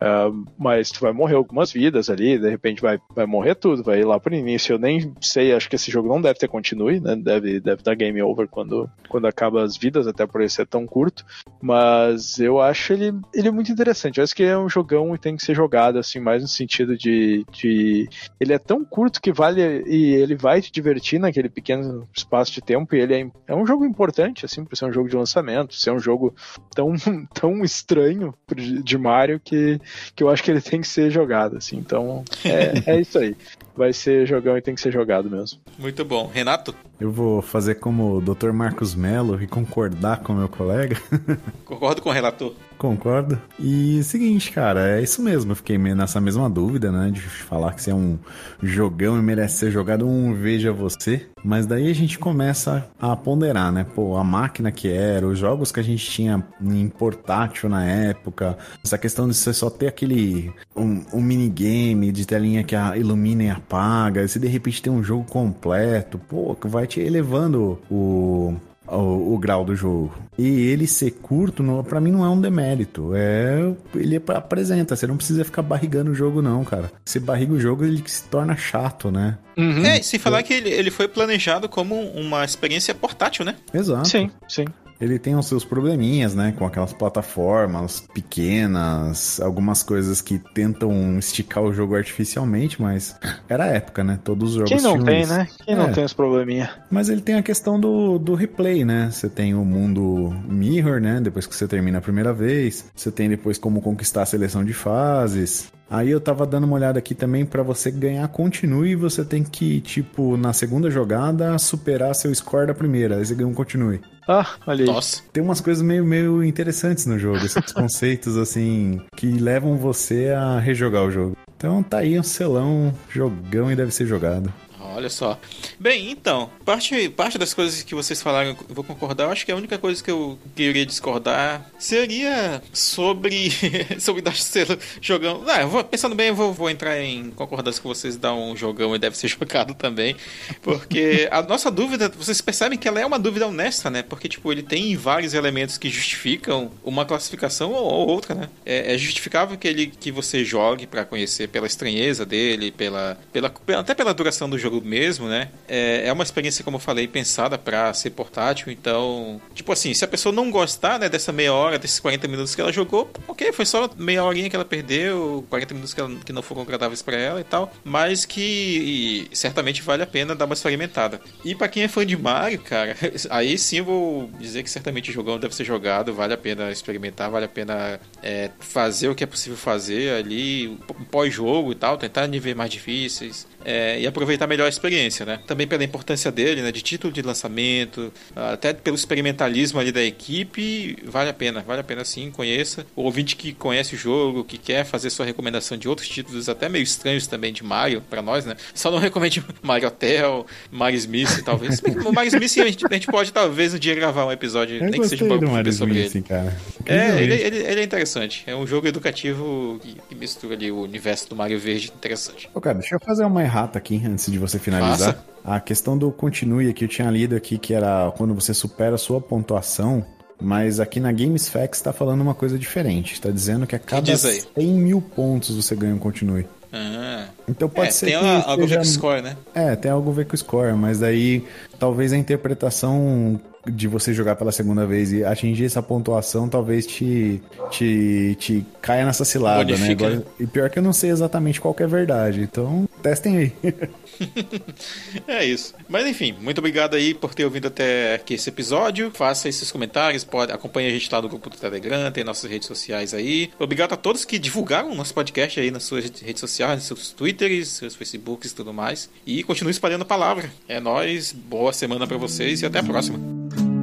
Ah, mas tu vai morrer algumas vidas ali, de repente vai, vai morrer tudo, vai ir lá pro início. Eu nem sei, acho que esse jogo não deve ter continue, né? Deve, deve dar game over quando, quando acaba as vidas, até por ele ser tão curto. Mas eu acho ele, ele muito interessante. Eu acho que é um jogão e tem que ser jogado, assim, mais no sentido de. de ele é tão curto que vale e ele vai te divertir naquele pequeno espaço de tempo e ele é, é um jogo importante, assim, por ser um jogo de lançamento, ser um jogo tão, [laughs] tão estranho de de Mario que, que eu acho que ele tem que ser jogado, assim, então é, é isso aí. Vai ser jogão e tem que ser jogado mesmo. Muito bom. Renato, Eu vou fazer como o Dr. Marcos Mello e concordar com meu colega. [laughs] concordo com o relator. Concordo. E seguinte, cara, é isso mesmo. Eu fiquei meio nessa mesma dúvida, né? De falar que se é um jogão e merece ser jogado, um veja você. Mas daí a gente começa a ponderar, né? Pô, a máquina que era, os jogos que a gente tinha em portátil na época, essa questão de você só ter aquele. um, um minigame de telinha que a- ilumina e apaga, se de repente tem um jogo completo, pô, que vai te elevando o, o, o grau do jogo. E ele ser curto, não, pra mim, não é um demérito. É. Ele apresenta, você não precisa ficar barrigando o jogo, não, cara. Você barriga o jogo, ele se torna chato, né? É, sem falar que ele, ele foi planejado como uma experiência portátil, né? Exato. Sim, sim. Ele tem os seus probleminhas, né? Com aquelas plataformas pequenas, algumas coisas que tentam esticar o jogo artificialmente, mas era a época, né? Todos os jogos Quem não tem, né? Quem não É. tem esse probleminha? Mas ele tem a questão do, do replay, né? Você tem o mundo Mirror, né? Depois que você termina a primeira vez. Você tem depois como conquistar a seleção de fases. Aí eu tava dando uma olhada aqui também pra você ganhar continue, você tem que, tipo, na segunda jogada, superar seu score da primeira. Aí você ganha um continue. Ah, olha aí. Nossa. Tem umas coisas meio, meio interessantes no jogo, esses [laughs] conceitos assim que levam você a rejogar o jogo. Então tá aí um selão, jogão e deve ser jogado. Olha só. Bem, então, parte, parte das coisas que vocês falaram, eu vou concordar. Eu acho que a única coisa que eu queria discordar seria sobre [laughs] sobre Darcelo jogando. Ah, eu vou, pensando bem, eu vou, vou entrar em concordância com vocês dar um jogão e deve ser [laughs] jogado também. Porque a nossa dúvida, vocês percebem que ela é uma dúvida honesta, né? Porque, tipo, ele tem vários elementos que justificam uma classificação ou, ou outra, né? É, é, justificável que ele que você jogue para conhecer pela estranheza dele, pela, pela, até pela duração do jogo mesmo, né? É, é uma experiência, como eu falei, pensada para ser portátil. Então, tipo assim, se a pessoa não gostar né, dessa meia hora, desses 40 minutos que ela jogou, ok, foi só meia horinha que ela perdeu, 40 minutos que, ela, que não foram agradáveis para ela e tal, mas que certamente vale a pena dar uma experimentada. E para quem é fã de Mario, cara, [laughs] aí sim eu vou dizer que certamente o jogão deve ser jogado, vale a pena experimentar, vale a pena é, fazer o que é possível fazer ali, pós-jogo e tal, tentar níveis mais difíceis é, e aproveitar melhor a experiência, né? Também pela importância dele, né? De título de lançamento, até pelo experimentalismo ali da equipe, vale a pena, vale a pena sim, conheça. O ouvinte que conhece o jogo, que quer fazer sua recomendação de outros títulos até meio estranhos também de Mario, para nós, né? Só não recomende [laughs] Mario Hotel, Mario Smith, talvez. o Mario Smith a gente, a gente, pode talvez um dia gravar um episódio, Eu nem que seja um pouco sobre Smith, ele. Cara. É, ele, ele, ele, é interessante. É um jogo educativo que, que mistura ali o universo do Mario Verde interessante. Ô, cara, deixa eu fazer uma errata aqui antes de você finalizar. A questão do continue aqui, eu tinha lido aqui que era quando você supera a sua pontuação, mas aqui na Games Facts tá falando uma coisa diferente. Tá dizendo que a cada diz aí? 100 mil pontos você ganha um continue. Ah. Então pode é, ser tem que algo a ver com o score, né? É, tem algo a ver com o score, mas daí talvez a interpretação de você jogar pela segunda vez e atingir essa pontuação talvez te, te, te caia nessa cilada, né? Agora, e pior que eu não sei exatamente qual que é a verdade, então testem aí. [laughs] [laughs] É isso. Mas enfim, muito obrigado aí por ter ouvido até aqui esse episódio. Faça esses comentários, pode acompanhe a gente lá no grupo do Telegram, tem nossas redes sociais aí. Obrigado a todos que divulgaram o nosso podcast aí nas suas redes sociais, nos seus Twitters, seus Facebooks e tudo mais. E continue espalhando a palavra. É nóis, boa semana pra vocês e até a próxima.